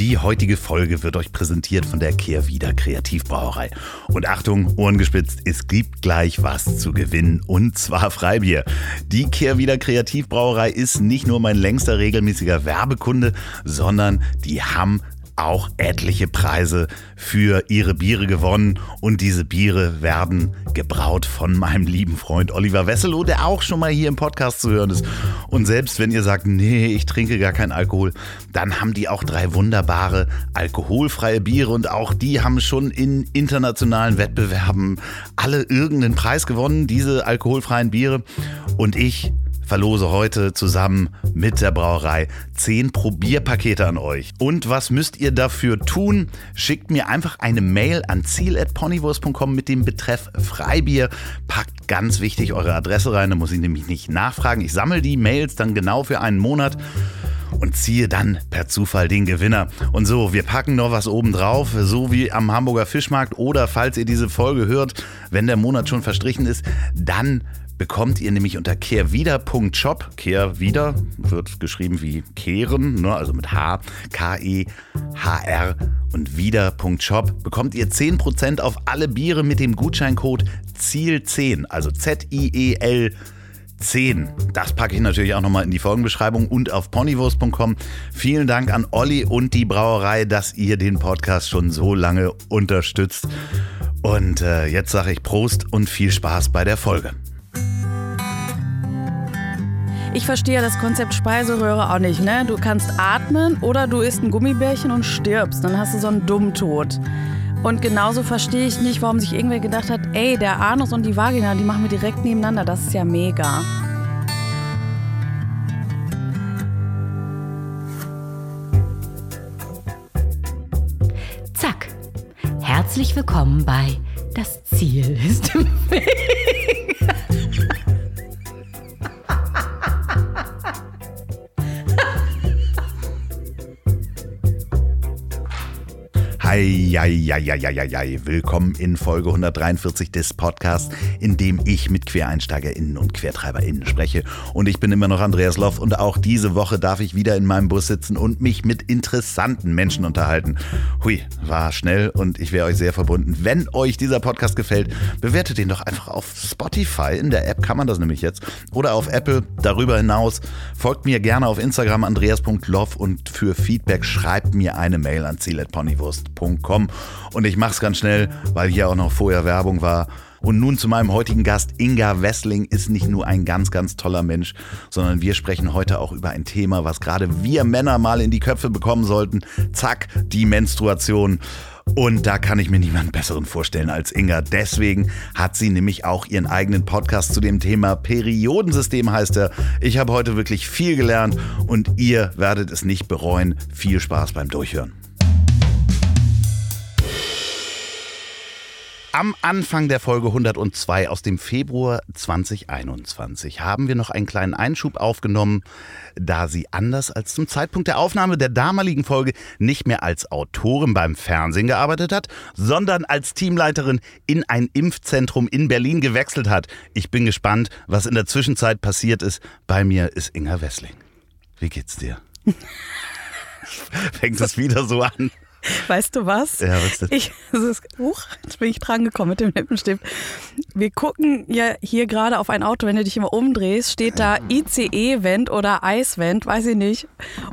Die heutige Folge wird euch präsentiert von der Kehrwieder Kreativbrauerei. Und Achtung, Ohren gespitzt, es gibt gleich was zu gewinnen und zwar Freibier. Die Kehrwieder Kreativbrauerei ist nicht nur mein längster regelmäßiger Werbekunde, sondern die haben auch etliche Preise für ihre Biere gewonnen. Und diese Biere werden gebraut von meinem lieben Freund Oliver Wesselow, der auch schon mal hier im Podcast zu hören ist. Und selbst wenn ihr sagt, nee, ich trinke gar keinen Alkohol, dann haben die auch drei wunderbare alkoholfreie Biere und auch die haben schon in internationalen Wettbewerben alle irgendeinen Preis gewonnen, diese alkoholfreien Biere. Und ich verlose heute zusammen mit der Brauerei 10 Probierpakete an euch. Und was müsst ihr dafür tun? Schickt mir einfach eine Mail an ziel.ponywurst.com mit dem Betreff Freibier. Packt ganz wichtig eure Adresse rein, da muss ich nämlich nicht nachfragen. Ich sammle die Mails dann genau für einen Monat und ziehe dann per Zufall den Gewinner. Und so, wir packen noch was oben drauf, so wie am Hamburger Fischmarkt oder falls ihr diese Folge hört, wenn der Monat schon verstrichen ist, dann bekommt ihr nämlich unter kehrwieder.shop, kehrwieder wird geschrieben wie kehren, ne, also mit H, K-E-H-R und wieder.shop, bekommt ihr 10% auf alle Biere mit dem Gutscheincode ZIEL10, also Z-I-E-L 10. Das packe ich natürlich auch nochmal in die Folgenbeschreibung und auf ponywurst.com. Vielen Dank an Olli und die Brauerei, dass ihr den Podcast schon so lange unterstützt. Und äh, jetzt sage ich Prost und viel Spaß bei der Folge. Ich verstehe das Konzept Speiseröhre auch nicht. Ne? Du kannst atmen oder du isst ein Gummibärchen und stirbst. Dann hast du so einen Dummtod. Und genauso verstehe ich nicht, warum sich irgendwer gedacht hat, ey, der Anus und die Vagina, die machen wir direkt nebeneinander. Das ist ja mega. Zack. Herzlich willkommen bei Das Ziel ist im Weg. Eieieiei. Willkommen in Folge 143 des Podcasts, in dem ich mit QuereinsteigerInnen und QuertreiberInnen spreche. Und ich bin immer noch Andreas Loff und auch diese Woche darf ich wieder in meinem Bus sitzen und mich mit interessanten Menschen unterhalten. Hui, war schnell und ich wäre euch sehr verbunden. Wenn euch dieser Podcast gefällt, bewertet ihn doch einfach auf Spotify. In der App kann man das nämlich jetzt. Oder auf Apple. Darüber hinaus folgt mir gerne auf Instagram andreas.loff und für Feedback schreibt mir eine Mail an ziel.ponywurst www.podcast.com. Und ich mache es ganz schnell, weil hier auch noch vorher Werbung war. Und nun zu meinem heutigen Gast. Inga Wessling ist nicht nur ein ganz, ganz toller Mensch, sondern wir sprechen heute auch über ein Thema, was gerade wir Männer mal in die Köpfe bekommen sollten. Zack, die Menstruation. Und da kann ich mir niemanden besseren vorstellen als Inga. Deswegen hat sie nämlich auch ihren eigenen Podcast zu dem Thema Periodensystem heißt er. Ich habe heute wirklich viel gelernt und ihr werdet es nicht bereuen. Viel Spaß beim Durchhören. Am Anfang der Folge 102 aus dem Februar 2021 haben wir noch einen kleinen Einschub aufgenommen, da sie anders als zum Zeitpunkt der Aufnahme der damaligen Folge nicht mehr als Autorin beim Fernsehen gearbeitet hat, sondern als Teamleiterin in ein Impfzentrum in Berlin gewechselt hat. Ich bin gespannt, was in der Zwischenzeit passiert ist. Bei mir ist Inga Wessling. Wie geht's dir? Fängt es wieder so an? Weißt du was? Ja, was denn? Ich, das ist, huch, jetzt bin ich dran gekommen mit dem Lippenstift. Wir gucken ja hier gerade auf ein Auto, wenn du dich immer umdrehst, steht da ICE-Vent oder Eisvent, weiß ich nicht.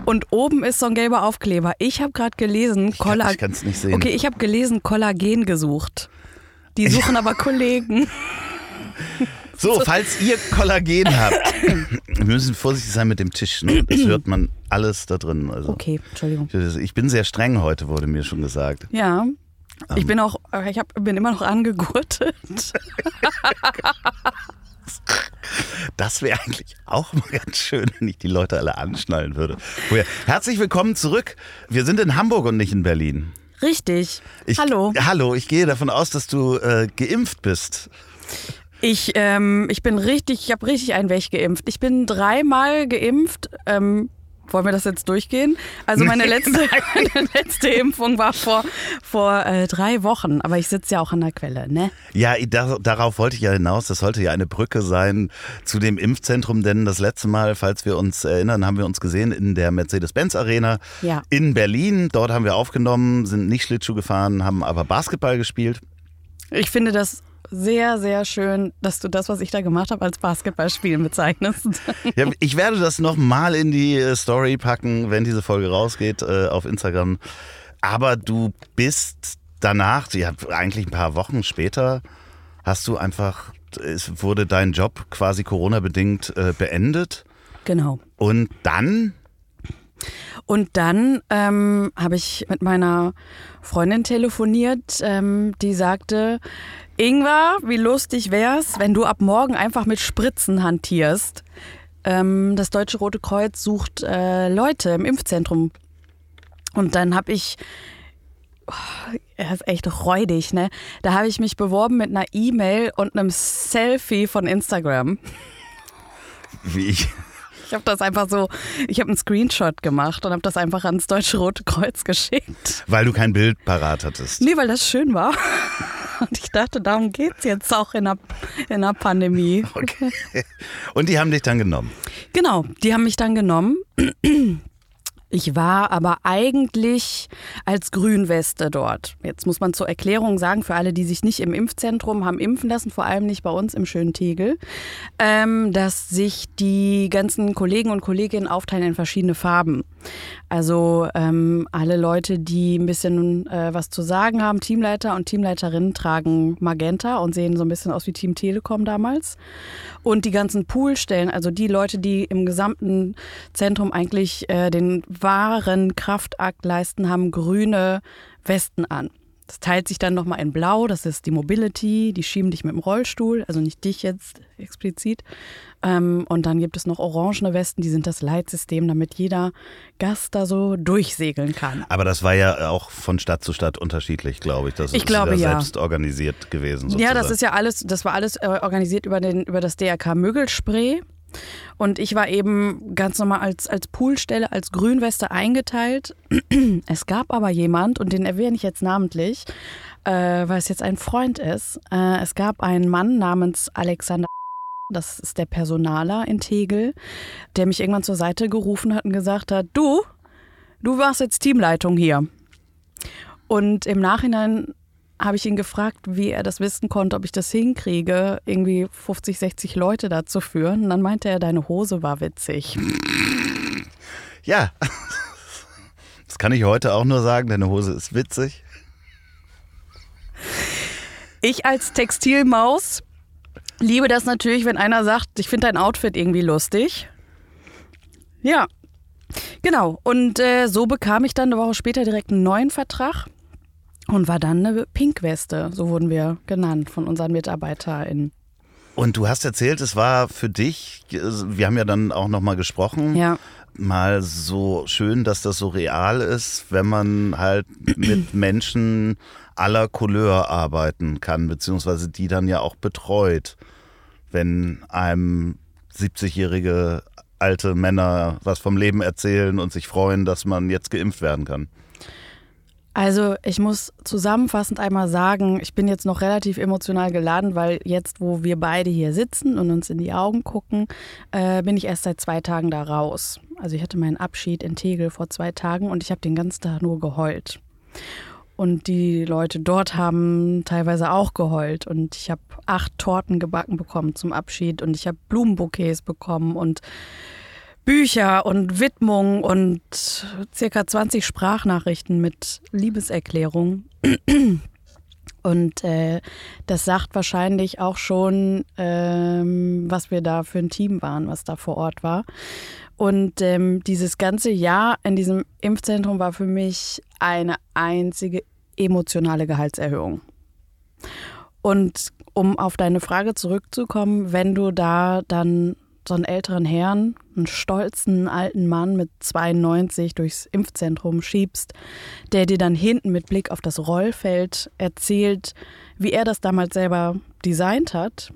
Und oben ist so ein gelber Aufkleber. Ich habe gerade gelesen, ich kann es nicht sehen. Okay, ich habe gelesen, Kollagen gesucht. Die suchen aber Kollegen. So, falls ihr Kollagen habt, wir müssen vorsichtig sein mit dem Tisch. Ne? Das hört man alles da drin. Also, okay, Entschuldigung. Ich bin sehr streng heute, wurde mir schon gesagt. Ja. Ich ähm. bin auch, ich hab, bin immer noch angegurtet. Das wäre eigentlich auch mal ganz schön, wenn ich die Leute alle anschnallen würde. Herzlich willkommen zurück. Wir sind in Hamburg und nicht in Berlin. Richtig. Ich, hallo. Hallo, ich gehe davon aus, dass du äh, geimpft bist. Ich, ähm, ich bin richtig, ich habe richtig einen weggeimpft. Ich bin dreimal geimpft. Ähm, Wollen wir das jetzt durchgehen? Also meine letzte, meine letzte Impfung war vor, vor äh, drei Wochen, aber ich sitze ja auch an der Quelle, ne? Ja, da, darauf wollte ich ja hinaus. Das sollte ja eine Brücke sein zu dem Impfzentrum, denn das letzte Mal, falls wir uns erinnern, haben wir uns gesehen in der Mercedes-Benz Arena Ja. in Berlin. Dort haben wir aufgenommen, sind nicht Schlittschuh gefahren, haben aber Basketball gespielt. Ich finde das sehr, sehr schön, dass du das, was ich da gemacht habe, als Basketballspielen bezeichnest. Ja, ich werde das nochmal in die äh, Story packen, wenn diese Folge rausgeht äh, auf Instagram. Aber du bist danach, ja, eigentlich ein paar Wochen später, hast du einfach, es wurde dein Job quasi Corona-bedingt äh, beendet. genau. Und dann, Und dann ähm, habe ich mit meiner Freundin telefoniert, ähm, die sagte, Ingwer, wie lustig wär's, wenn du ab morgen einfach mit Spritzen hantierst. Ähm, das Deutsche Rote Kreuz sucht äh, Leute im Impfzentrum. Und dann habe ich, oh, er ist echt räudig, ne? Da habe ich mich beworben mit einer E-Mail und einem Selfie von Instagram. wie ich, Ich habe das einfach so, ich habe einen Screenshot gemacht und habe das einfach ans Deutsche Rote Kreuz geschickt. weil du kein Bild parat hattest. Nee, weil das schön war. Und ich dachte, darum geht's jetzt auch in der, in der Pandemie. Okay. Und die haben dich dann genommen. Genau, die haben mich dann genommen. Ich war aber eigentlich als Grünweste dort. Jetzt muss man zur Erklärung sagen, für alle, die sich nicht im Impfzentrum haben impfen lassen, vor allem nicht bei uns im schönen Tegel, ähm, dass sich die ganzen Kollegen und Kolleginnen aufteilen in verschiedene Farben. Also ähm, alle Leute, die ein bisschen äh, was zu sagen haben, Teamleiter und Teamleiterinnen tragen Magenta und sehen so ein bisschen aus wie Team Telekom damals. Und die ganzen Poolstellen, also die Leute, die im gesamten Zentrum eigentlich äh, den wahren Kraftakt leisten, haben grüne Westen an. Das teilt sich dann nochmal in Blau, das ist die Mobility, die schieben dich mit dem Rollstuhl, also nicht dich jetzt explizit. Ähm, und dann gibt es noch orangene Westen, die sind das Leitsystem, damit jeder Gast da so durchsegeln kann. Aber das war ja auch von Stadt zu Stadt unterschiedlich, glaube ich. Das Ich ist glaube, ja. selbst organisiert gewesen. Sozusagen. Ja, das ist ja alles, das war alles äh, organisiert über, den, über das DRK Mögelspray. Und ich war eben ganz normal als, als Poolstelle, als Grünweste eingeteilt. Es gab aber jemand, und den erwähne ich jetzt namentlich, äh, weil es jetzt ein Freund ist. Äh, es gab einen Mann namens Alexander, das ist der Personaler in Tegel, der mich irgendwann zur Seite gerufen hat und gesagt hat, du, du warst jetzt Teamleitung hier. Und im Nachhinein habe ich ihn gefragt, wie er das wissen konnte, ob ich das hinkriege, irgendwie 50, 60 Leute da zu führen. Und dann meinte er, deine Hose war witzig. Ja. Das kann ich heute auch nur sagen, deine Hose ist witzig. Ich als Textilmaus liebe das natürlich, wenn einer sagt, ich finde dein Outfit irgendwie lustig. Ja, genau. Und äh, so bekam ich dann eine Woche später direkt einen neuen Vertrag und war dann eine Pinkweste. So wurden wir genannt von unseren MitarbeiterInnen. Und du hast erzählt, es war für dich, wir haben ja dann auch nochmal gesprochen, Ja. mal so schön, dass das so real ist, wenn man halt mit Menschen aller Couleur arbeiten kann, beziehungsweise die dann ja auch betreut, wenn einem 70-jährige alte Männer was vom Leben erzählen und sich freuen, dass man jetzt geimpft werden kann. Also ich muss zusammenfassend einmal sagen, ich bin jetzt noch relativ emotional geladen, weil jetzt, wo wir beide hier sitzen und uns in die Augen gucken, äh, bin ich erst seit zwei Tagen da raus. Also ich hatte meinen Abschied in Tegel vor zwei Tagen und ich habe den ganzen Tag nur geheult. Und die Leute dort haben teilweise auch geheult. Und ich habe acht Torten gebacken bekommen zum Abschied und ich habe Blumenbouquets bekommen und Bücher und Widmungen und circa 20 Sprachnachrichten mit Liebeserklärungen. Und äh, das sagt wahrscheinlich auch schon, ähm, was wir da für ein Team waren, was da vor Ort war. Und ähm, dieses ganze Jahr in diesem Impfzentrum war für mich eine einzige emotionale Gehaltserhöhung. Und um auf deine Frage zurückzukommen, wenn du da dann so einen älteren Herrn, einen stolzen alten Mann mit 92 durchs Impfzentrum schiebst, der dir dann hinten mit Blick auf das Rollfeld erzählt, wie er das damals selber designt hat,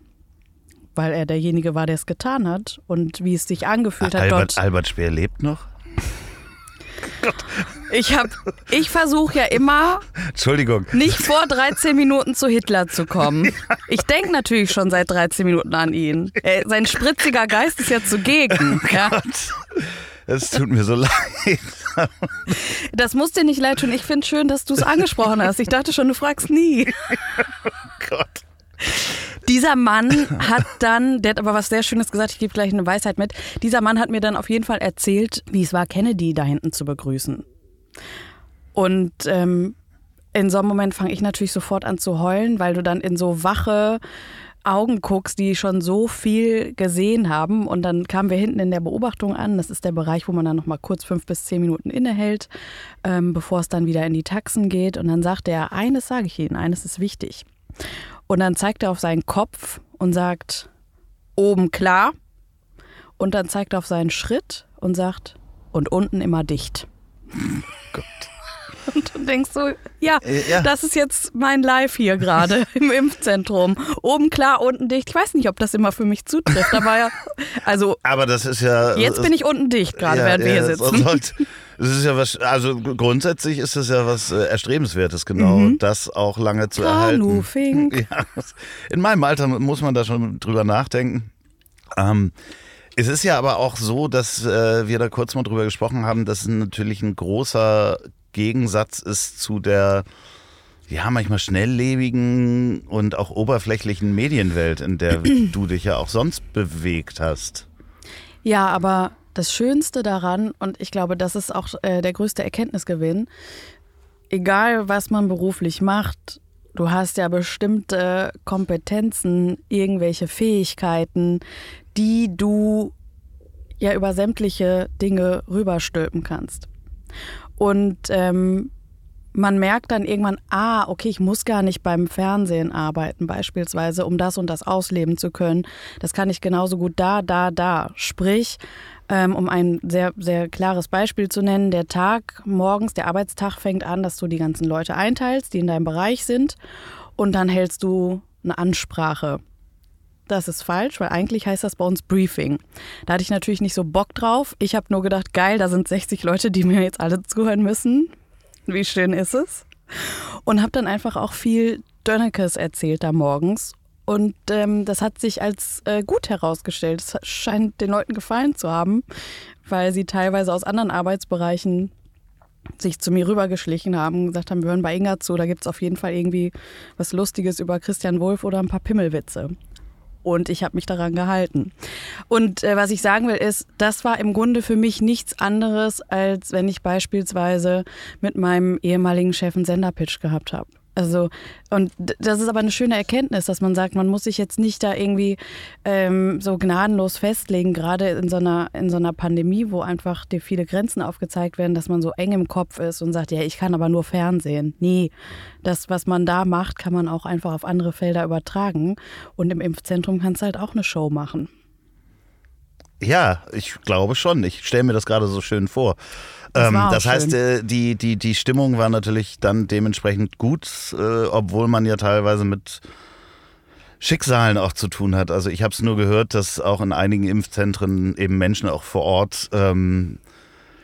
weil er derjenige war, der es getan hat und wie es sich angefühlt hat Albert, dort. Albert Speer lebt noch? Ich habe, ich versuche ja immer, Entschuldigung. nicht vor 13 Minuten zu Hitler zu kommen. Ich denke natürlich schon seit 13 Minuten an ihn. Er, sein spritziger Geist ist ja zugegen. Ja. Es tut mir so leid. Das muss dir nicht leid tun. Ich finde schön, dass du es angesprochen hast. Ich dachte schon, du fragst nie. Gott. Dieser Mann hat dann, der hat aber was sehr Schönes gesagt, ich gebe gleich eine Weisheit mit. Dieser Mann hat mir dann auf jeden Fall erzählt, wie es war, Kennedy da hinten zu begrüßen. Und ähm, in so einem Moment fange ich natürlich sofort an zu heulen, weil du dann in so wache Augen guckst, die schon so viel gesehen haben. Und dann kamen wir hinten in der Beobachtung an. Das ist der Bereich, wo man dann noch mal kurz fünf bis zehn Minuten innehält, ähm, bevor es dann wieder in die Taxen geht. Und dann sagt er, eines sage ich Ihnen, eines ist wichtig. Und dann zeigt er auf seinen Kopf und sagt, oben klar. Und dann zeigt er auf seinen Schritt und sagt, und unten immer dicht. Gott. Und du denkst so, ja, Äh, ja. das ist jetzt mein Live hier gerade im Impfzentrum. Oben klar, unten dicht. Ich weiß nicht, ob das immer für mich zutrifft, aber ja, also Aber das ist ja. jetzt bin ich unten dicht, gerade ja, während wir ja, hier so sitzen. sollte- Das ist ja was, also grundsätzlich ist es ja was äh, Erstrebenswertes, genau, Mhm. das auch lange zu Kanu, erhalten. Ja, in meinem Alter muss man da schon drüber nachdenken. Ähm, es ist ja aber auch so, dass äh, wir da kurz mal drüber gesprochen haben, dass es natürlich ein großer Gegensatz ist zu der ja, manchmal schnelllebigen und auch oberflächlichen Medienwelt, in der du dich ja auch sonst bewegt hast. Ja, aber das Schönste daran, und ich glaube, das ist auch äh, der größte Erkenntnisgewinn, egal was man beruflich macht, du hast ja bestimmte Kompetenzen, irgendwelche Fähigkeiten, die du ja über sämtliche Dinge rüberstülpen kannst. Und ähm, man merkt dann irgendwann, ah, okay, ich muss gar nicht beim Fernsehen arbeiten, beispielsweise, um das und das ausleben zu können. Das kann ich genauso gut da, da, da. Sprich, um ein sehr, sehr klares Beispiel zu nennen, der Tag morgens, der Arbeitstag fängt an, dass du die ganzen Leute einteilst, die in deinem Bereich sind, und dann hältst du eine Ansprache. Das ist falsch, weil eigentlich heißt das bei uns Briefing. Da hatte ich natürlich nicht so Bock drauf. Ich habe nur gedacht, geil, da sind 60 Leute, die mir jetzt alle zuhören müssen. Wie schön ist es? Und habe dann einfach auch viel Dönnekes erzählt da morgens. Und ähm, das hat sich als äh, gut herausgestellt. Es scheint den Leuten gefallen zu haben, weil sie teilweise aus anderen Arbeitsbereichen sich zu mir rübergeschlichen haben und gesagt haben, wir hören bei Inga zu, da gibt es auf jeden Fall irgendwie was Lustiges über Christian Wolf oder ein paar Pimmelwitze. Und ich habe mich daran gehalten. Und äh, was ich sagen will, ist, das war im Grunde für mich nichts anderes, als wenn ich beispielsweise mit meinem ehemaligen Chef einen Senderpitch gehabt habe. Also, und das ist aber eine schöne Erkenntnis, dass man sagt, man muss sich jetzt nicht da irgendwie ähm, so gnadenlos festlegen, gerade in so, einer, in so einer Pandemie, wo einfach dir viele Grenzen aufgezeigt werden, dass man so eng im Kopf ist und sagt, ja, ich kann aber nur Fernsehen. Nee, das, was man da macht, kann man auch einfach auf andere Felder übertragen. Und im Impfzentrum kannst du halt auch eine Show machen. Ja, ich glaube schon. Ich stelle mir das gerade so schön vor. Das ähm, das heißt, schön. äh, die, die, die Stimmung war natürlich dann dementsprechend gut, äh, obwohl man ja teilweise mit Schicksalen auch zu tun hat. Also ich habe es nur gehört, dass auch in einigen Impfzentren eben Menschen auch vor Ort, ähm,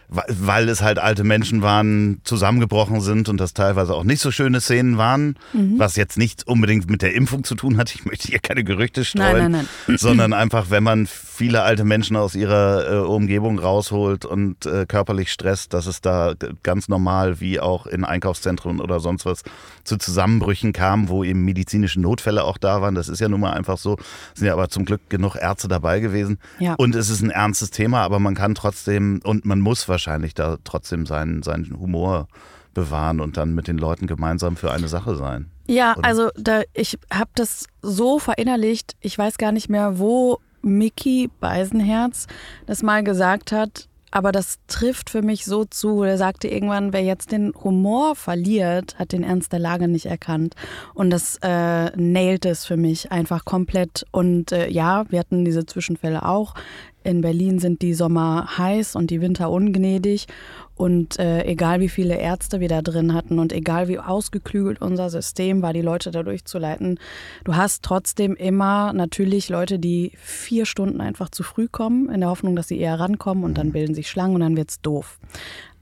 weil es halt alte Menschen waren, zusammengebrochen sind und das teilweise auch nicht so schöne Szenen waren, Mhm. was jetzt nicht unbedingt mit der Impfung zu tun hat. Ich möchte hier keine Gerüchte streuen, Nein, nein, sondern einfach, wenn man viele alte Menschen aus ihrer äh, Umgebung rausholt und äh, körperlich stresst, dass es da ganz normal wie auch in Einkaufszentren oder sonst was zu Zusammenbrüchen kam, wo eben medizinische Notfälle auch da waren. Das ist ja nun mal einfach so. Es sind ja aber zum Glück genug Ärzte dabei gewesen. Ja. Und es ist ein ernstes Thema, aber man kann trotzdem und man muss wahrscheinlich da trotzdem seinen, seinen Humor bewahren und dann mit den Leuten gemeinsam für eine Sache sein. Ja, Oder? also da, ich habe das so verinnerlicht, ich weiß gar nicht mehr, wo Mickey Beisenherz das mal gesagt hat, aber das trifft für mich so zu. Er sagte irgendwann, wer jetzt den Humor verliert, hat den Ernst der Lage nicht erkannt. Und das äh, nailt es für mich einfach komplett. Und äh, ja, wir hatten diese Zwischenfälle auch. In Berlin sind die Sommer heiß und die Winter ungnädig. Und äh, egal wie viele Ärzte wir da drin hatten und egal wie ausgeklügelt unser System war, die Leute da durchzuleiten, du hast trotzdem immer natürlich Leute, die vier Stunden einfach zu früh kommen, in der Hoffnung, dass sie eher rankommen und dann bilden sich Schlangen und dann wird's doof.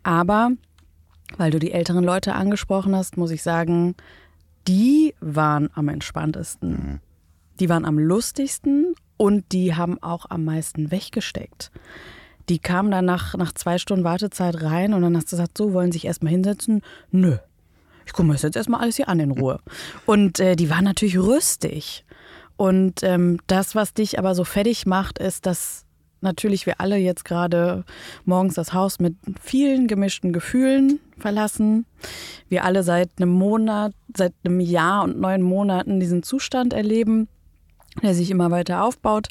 Aber, weil du die älteren Leute angesprochen hast, muss ich sagen, die waren am entspanntesten. Die waren am lustigsten und die haben auch am meisten weggesteckt. Die kamen dann nach, nach zwei Stunden Wartezeit rein und dann hast du gesagt, so, wollen Sie sich erstmal hinsetzen? Nö. Ich gucke mir das jetzt erstmal alles hier an in Ruhe. Und äh, die waren natürlich rüstig. Und ähm, das, was dich aber so fertig macht, ist, dass natürlich wir alle jetzt gerade morgens das Haus mit vielen gemischten Gefühlen verlassen. Wir alle seit einem Monat, seit einem Jahr und neun Monaten diesen Zustand erleben der sich immer weiter aufbaut.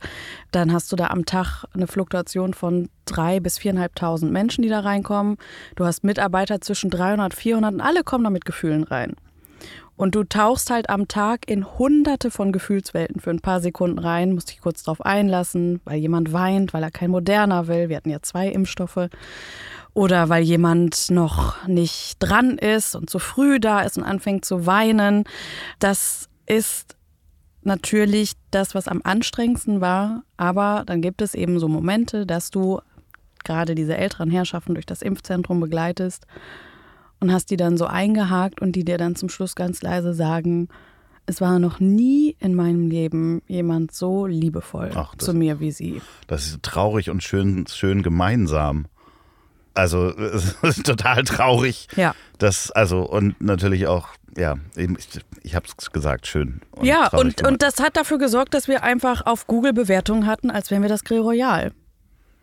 Dann hast du da am Tag eine Fluktuation von drei bis viereinhalbtausend Menschen, die da reinkommen. Du hast Mitarbeiter zwischen 300, 400 und alle kommen da mit Gefühlen rein. Und du tauchst halt am Tag in hunderte von Gefühlswelten für ein paar Sekunden rein, musst dich kurz drauf einlassen, weil jemand weint, weil er kein Moderner will. Wir hatten ja zwei Impfstoffe. Oder weil jemand noch nicht dran ist und zu früh da ist und anfängt zu weinen. Das ist natürlich das, was am anstrengendsten war. Aber dann gibt es eben so Momente, dass du gerade diese älteren Herrschaften durch das Impfzentrum begleitest und hast die dann so eingehakt und die dir dann zum Schluss ganz leise sagen, es war noch nie in meinem Leben jemand so liebevoll Ach, das- zu mir wie sie. Das ist traurig und schön, schön gemeinsam. Also total traurig. Ja. Das, also, und natürlich auch, ja, ich, ich habe es gesagt, schön. Und ja, und, gemacht. und das hat dafür gesorgt, dass wir einfach auf Google Bewertungen hatten, als wären wir das Grill Royal.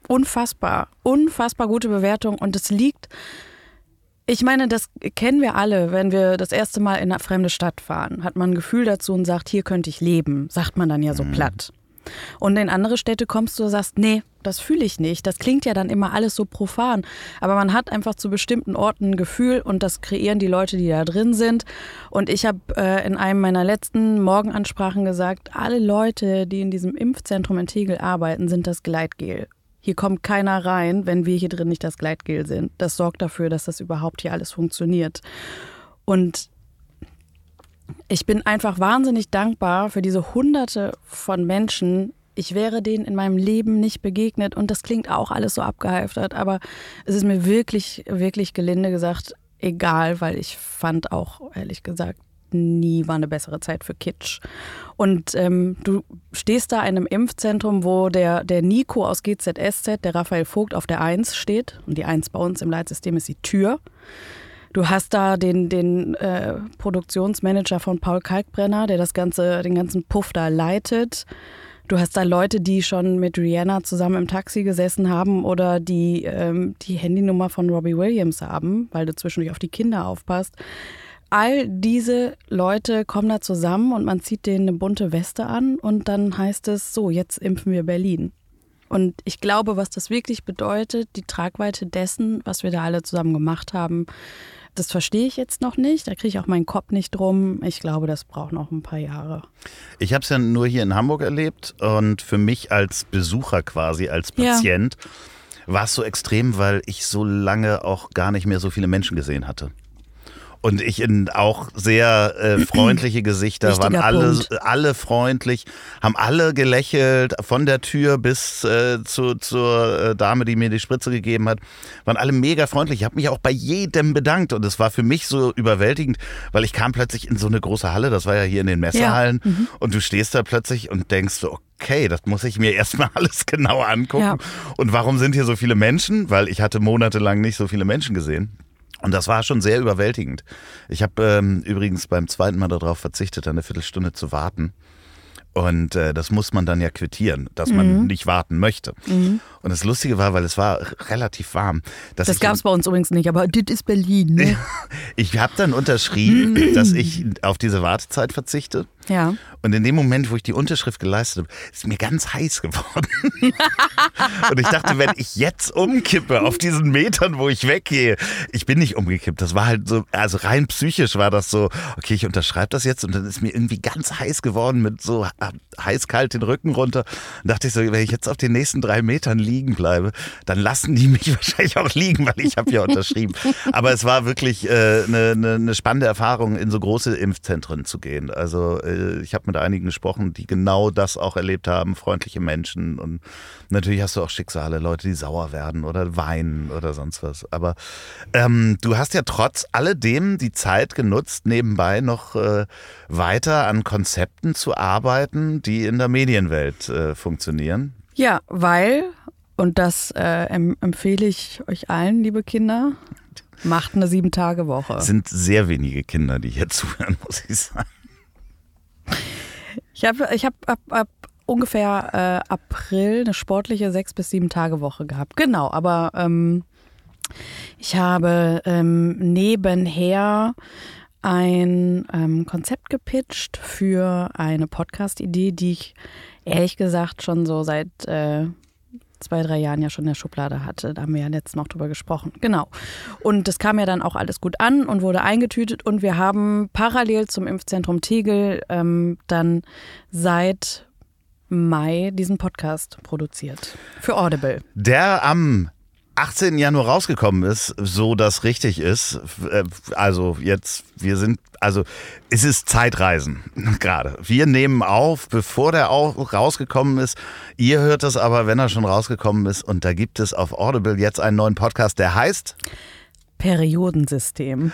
Unfassbar, unfassbar gute Bewertung und es liegt, ich meine, das kennen wir alle, wenn wir das erste Mal in eine fremde Stadt fahren, hat man ein Gefühl dazu und sagt, hier könnte ich leben, sagt man dann ja so platt. Und in andere Städte kommst du und sagst, nee, das fühle ich nicht. Das klingt ja dann immer alles so profan. Aber man hat einfach zu bestimmten Orten ein Gefühl und das kreieren die Leute, die da drin sind. Und ich habe äh, in einem meiner letzten Morgenansprachen gesagt, alle Leute, die in diesem Impfzentrum in Tegel arbeiten, sind das Gleitgel. Hier kommt keiner rein, wenn wir hier drin nicht das Gleitgel sind. Das sorgt dafür, dass das überhaupt hier alles funktioniert. Und ich bin einfach wahnsinnig dankbar für diese Hunderte von Menschen. Ich wäre denen in meinem Leben nicht begegnet und das klingt auch alles so abgehalftert, aber es ist mir wirklich, wirklich gelinde gesagt, egal, weil ich fand auch, ehrlich gesagt, nie war eine bessere Zeit für Kitsch. Und ähm, du stehst da in einem Impfzentrum, wo der, der Nico aus GZSZ, der Raphael Vogt, auf der 1 steht. Und die 1 bei uns im Leitsystem ist die Tür. Du hast da den, den äh, Produktionsmanager von Paul Kalkbrenner, der das ganze, den ganzen Puff da leitet. Du hast da Leute, die schon mit Rihanna zusammen im Taxi gesessen haben oder die ähm, die Handynummer von Robbie Williams haben, weil du zwischendurch auf die Kinder aufpasst. All diese Leute kommen da zusammen und man zieht denen eine bunte Weste an und dann heißt es, so, jetzt impfen wir Berlin. Und ich glaube, was das wirklich bedeutet, die Tragweite dessen, was wir da alle zusammen gemacht haben, das verstehe ich jetzt noch nicht. Da kriege ich auch meinen Kopf nicht drum. Ich glaube, das braucht noch ein paar Jahre. Ich habe es ja nur hier in Hamburg erlebt und für mich als Besucher quasi, als Ja. Patient, war es so extrem, weil ich so lange auch gar nicht mehr so viele Menschen gesehen hatte. Und ich in auch sehr äh, freundliche Gesichter, waren alle, Punkt. alle freundlich, haben alle gelächelt, von der Tür bis äh, zu, zur äh, Dame, die mir die Spritze gegeben hat, waren alle mega freundlich. Ich habe mich auch bei jedem bedankt und es war für mich so überwältigend, weil ich kam plötzlich in so eine große Halle, das war ja hier in den Messehallen, Mhm. und du stehst da plötzlich und denkst so, okay, das muss ich mir erstmal alles genau angucken. Ja. Und warum sind hier so viele Menschen? Weil ich hatte monatelang nicht so viele Menschen gesehen. Und das war schon sehr überwältigend. Ich habe ähm, übrigens beim zweiten Mal darauf verzichtet, eine Viertelstunde zu warten. Und äh, das muss man dann ja quittieren, dass Mhm. man nicht warten möchte. Und das Lustige war, weil es war relativ warm. Das gab es bei uns übrigens nicht, aber das ist Berlin. Ne? Ich habe dann unterschrieben, dass ich auf diese Wartezeit verzichte. Ja. Und in dem Moment, wo ich die Unterschrift geleistet habe, ist mir ganz heiß geworden. und ich dachte, wenn ich jetzt umkippe auf diesen Metern, wo ich weggehe, ich bin nicht umgekippt. Das war halt so, also rein psychisch war das so, okay, ich unterschreibe das jetzt und dann ist mir irgendwie ganz heiß geworden mit so heiß-kalt den Rücken runter. Und dachte ich so, wenn ich jetzt auf den nächsten drei Metern liegen bleibe, dann lassen die mich wahrscheinlich auch liegen, weil ich habe ja unterschrieben. Aber es war wirklich äh, eine, eine, eine spannende Erfahrung, in so große Impfzentren zu gehen. Also äh, ich habe mit einigen gesprochen, die genau das auch erlebt haben, freundliche Menschen. Und natürlich hast du auch Schicksale, Leute, die sauer werden oder weinen oder sonst was. Aber ähm, du hast ja trotz alledem die Zeit genutzt, nebenbei noch äh, weiter an Konzepten zu arbeiten, die in der Medienwelt äh, funktionieren. Ja, weil, und das äh, empfehle ich euch allen, liebe Kinder, macht eine Sieben-Tage-Woche. Es sind sehr wenige Kinder, die hier zuhören, muss ich sagen. Ich habe ich hab ab, ab ungefähr äh, April eine sportliche sechs bis sieben Tage Woche gehabt. Genau, aber ähm, ich habe ähm, nebenher ein ähm, Konzept gepitcht für eine Podcast-Idee, die ich ehrlich gesagt schon so seit äh, zwei, drei Jahren ja schon in der Schublade hatte. Da haben wir ja letztens noch drüber gesprochen. Genau. Und das kam ja dann auch alles gut an und wurde eingetütet. Und wir haben parallel zum Impfzentrum Tegel ähm, dann seit Mai diesen Podcast produziert. Für Audible. Der am 18. Januar rausgekommen ist, so das richtig ist. Äh, also jetzt, wir sind, also es ist Zeitreisen gerade. Wir nehmen auf, bevor der auch rausgekommen ist. Ihr hört es aber, wenn er schon rausgekommen ist. Und da gibt es auf Audible jetzt einen neuen Podcast, der heißt Periodensystem.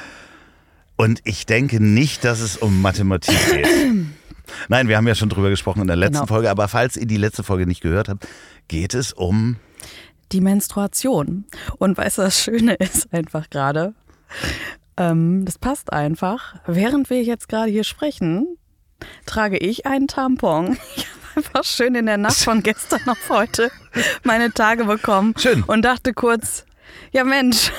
Und ich denke nicht, dass es um Mathematik geht. Nein, wir haben ja schon drüber gesprochen in der letzten genau. Folge, aber falls ihr die letzte Folge nicht gehört habt, geht es um die Menstruation. Und weißt du, das Schöne ist einfach gerade, ähm, das passt einfach. Während wir jetzt gerade hier sprechen, trage ich einen Tampon. Ich habe einfach schön in der Nacht von gestern auf heute meine Tage bekommen. Schön. Und dachte kurz, ja Mensch.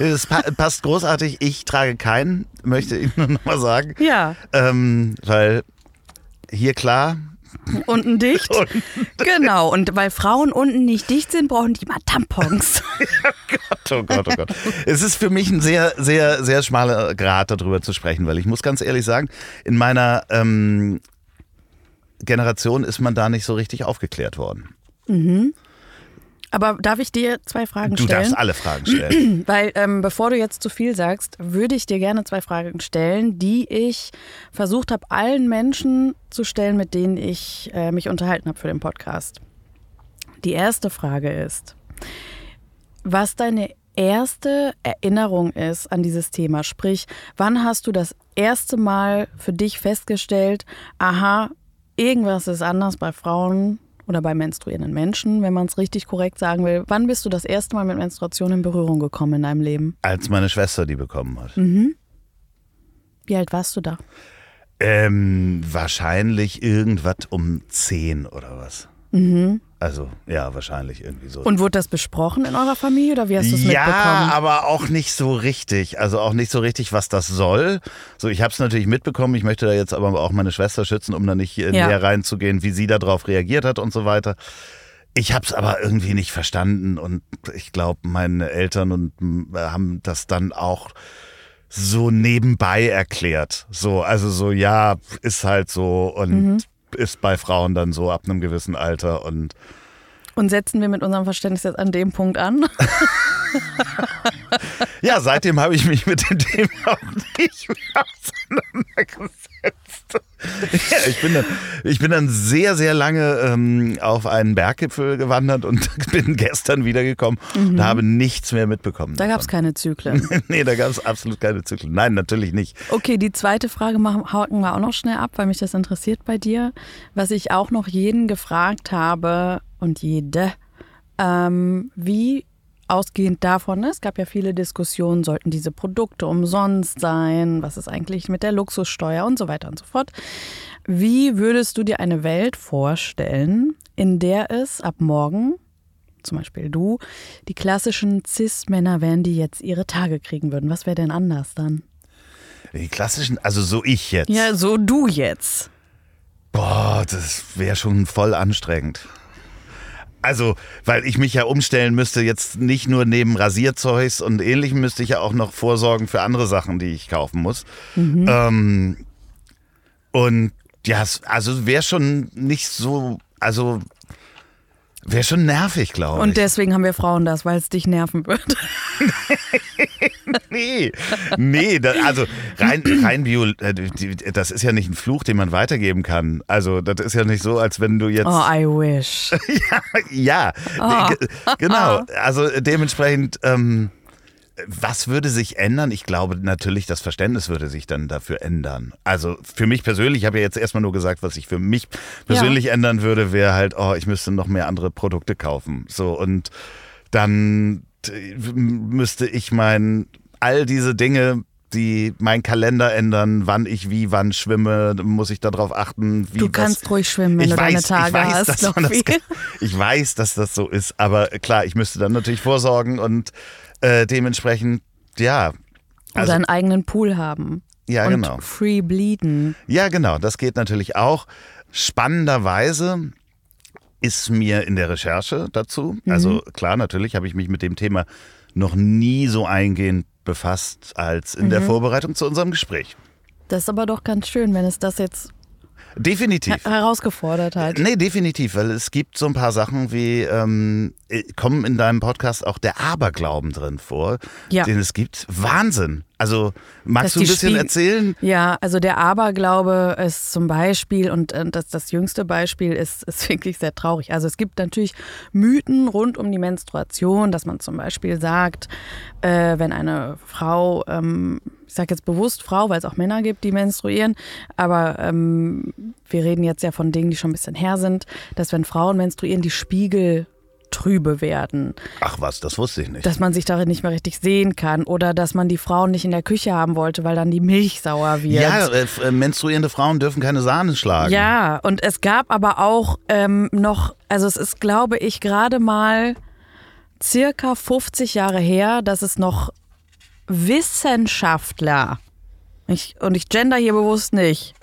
Es passt großartig. Ich trage keinen, möchte ich nur noch mal sagen. Ja. Ähm, weil hier klar, Unten dicht. Genau. Und weil Frauen unten nicht dicht sind, brauchen die mal Tampons. oh Gott, oh Gott, oh Gott. Es ist für mich ein sehr, sehr, sehr schmaler Grad, darüber zu sprechen, weil ich muss ganz ehrlich sagen, in meiner ähm, Generation ist man da nicht so richtig aufgeklärt worden. Mhm. Aber darf ich dir zwei Fragen du stellen? Du darfst alle Fragen stellen. Weil ähm, bevor du jetzt zu viel sagst, würde ich dir gerne zwei Fragen stellen, die ich versucht habe, allen Menschen zu stellen, mit denen ich äh, mich unterhalten habe für den Podcast. Die ersteAge ist, was deine erste Erinnerung ist an dieses Thema. Sprich, wann hast du das erste Mal für dich festgestellt, aha, irgendwas ist anders bei Frauen oder bei menstruierenden Menschen, wenn man es richtig korrekt sagen will. Wann bist du das erste Mal mit Menstruation in Berührung gekommen in deinem Leben? Als meine Schwester die bekommen hat. Mhm. Wie alt warst du da? Ähm, wahrscheinlich irgendwas um zehn oder was. Mhm. Also ja, wahrscheinlich irgendwie so. Und wurde das besprochen in eurer Familie oder wie hast du es ja, mitbekommen? Ja, aber auch nicht so richtig. Also auch nicht so richtig, was das soll. So, ich habe es natürlich mitbekommen. Ich möchte da jetzt aber auch meine Schwester schützen, um da nicht ja. näher reinzugehen, wie sie darauf reagiert hat und so weiter. Ich habe es aber irgendwie nicht verstanden und ich glaube, meine Eltern und haben das dann auch so nebenbei erklärt. So, also so, ja, ist halt so und mhm ist bei Frauen dann so ab einem gewissen Alter und und setzen wir mit unserem Verständnis jetzt an dem Punkt an? ja, seitdem habe ich mich mit dem Thema auch nicht mehr auseinandergesetzt. Ja, ich, bin dann, ich bin dann sehr, sehr lange ähm, auf einen Berggipfel gewandert und bin gestern wiedergekommen mhm. und habe nichts mehr mitbekommen. Da gab es keine Zyklen. nee, da gab es absolut keine Zyklen. Nein, natürlich nicht. Okay, die zweite Frage machen, haken wir auch noch schnell ab, weil mich das interessiert bei dir. Was ich auch noch jeden gefragt habe und jede, ähm, wie ausgehend davon, es gab ja viele Diskussionen, sollten diese Produkte umsonst sein, was ist eigentlich mit der Luxussteuer und so weiter und so fort. Wie würdest du dir eine Welt vorstellen, in der es ab morgen, zum Beispiel du, die klassischen Cis-Männer wären, die jetzt ihre Tage kriegen würden? Was wäre denn anders dann? Die klassischen, also so ich jetzt. Ja, so du jetzt. Boah, das wäre schon voll anstrengend. Also, weil ich mich ja umstellen müsste, jetzt nicht nur neben Rasierzeugs und ähnlichem, müsste ich ja auch noch vorsorgen für andere Sachen, die ich kaufen muss. Mhm. Ähm, und ja, also wäre schon nicht so, also Wäre schon nervig, glaube ich. Und deswegen haben wir Frauen das, weil es dich nerven wird. nee, nee, da, also rein, rein Bio, äh, das ist ja nicht ein Fluch, den man weitergeben kann. Also das ist ja nicht so, als wenn du jetzt... Oh, I wish. ja, ja Oh. ge- genau. Also dementsprechend, ähm, was würde sich ändern? Ich glaube natürlich, das Verständnis würde sich dann dafür ändern. Also für mich persönlich, ich habe ja jetzt erstmal nur gesagt, was ich für mich persönlich ändern würde, wäre halt, oh, ich müsste noch mehr andere Produkte kaufen. So und dann äh, müsste ich mein, all diese Dinge die meinen Kalender ändern, wann ich wie wann schwimme, muss ich darauf achten, wie Du was- kannst ruhig schwimmen, wenn ich du weiß, deine Tage ich weiß, hast. dass das, ich weiß, dass das so ist, aber klar, ich müsste dann natürlich vorsorgen und äh, dementsprechend, ja. Oder Also, einen eigenen Pool haben. ja, und genau. free bleeden. Ja, genau, das geht natürlich auch. Spannenderweise ist mir in der Recherche dazu, Mhm. also klar, natürlich habe ich mich mit dem Thema noch nie so eingehend befasst als in Mhm. der Vorbereitung zu unserem Gespräch. Das ist aber doch ganz schön, wenn es das jetzt Definitiv. her- herausgefordert hat. Nee, definitiv, weil es gibt so ein paar Sachen wie, ähm, äh, kommen in deinem Podcast auch der Aberglauben drin vor, Ja. den es gibt. Wahnsinn. Also magst Dass du ein bisschen Spiegel- erzählen? Ja, also der Aberglaube ist zum Beispiel, und äh, das, das jüngste Beispiel ist, ist wirklich sehr traurig. Also es gibt natürlich Mythen rund um die Menstruation, dass man zum Beispiel sagt, äh, wenn eine Frau, ähm, ich sage jetzt bewusst Frau, weil es auch Männer gibt, die menstruieren, aber ähm, wir reden jetzt ja von Dingen, die schon ein bisschen her sind, dass wenn Frauen menstruieren, die Spiegel trübe werden. Ach was, das wusste ich nicht. dass man sich darin nicht mehr richtig sehen kann oder dass man die Frauen nicht in der Küche haben wollte, weil dann die Milch sauer wird. ja, äh, äh, menstruierende Frauen dürfen keine Sahne schlagen. Ja, und es gab aber auch ähm, noch, also es ist, glaube ich, gerade mal circa 50 Jahre her, dass es noch Wissenschaftler, ich, und ich gender hier bewusst nicht,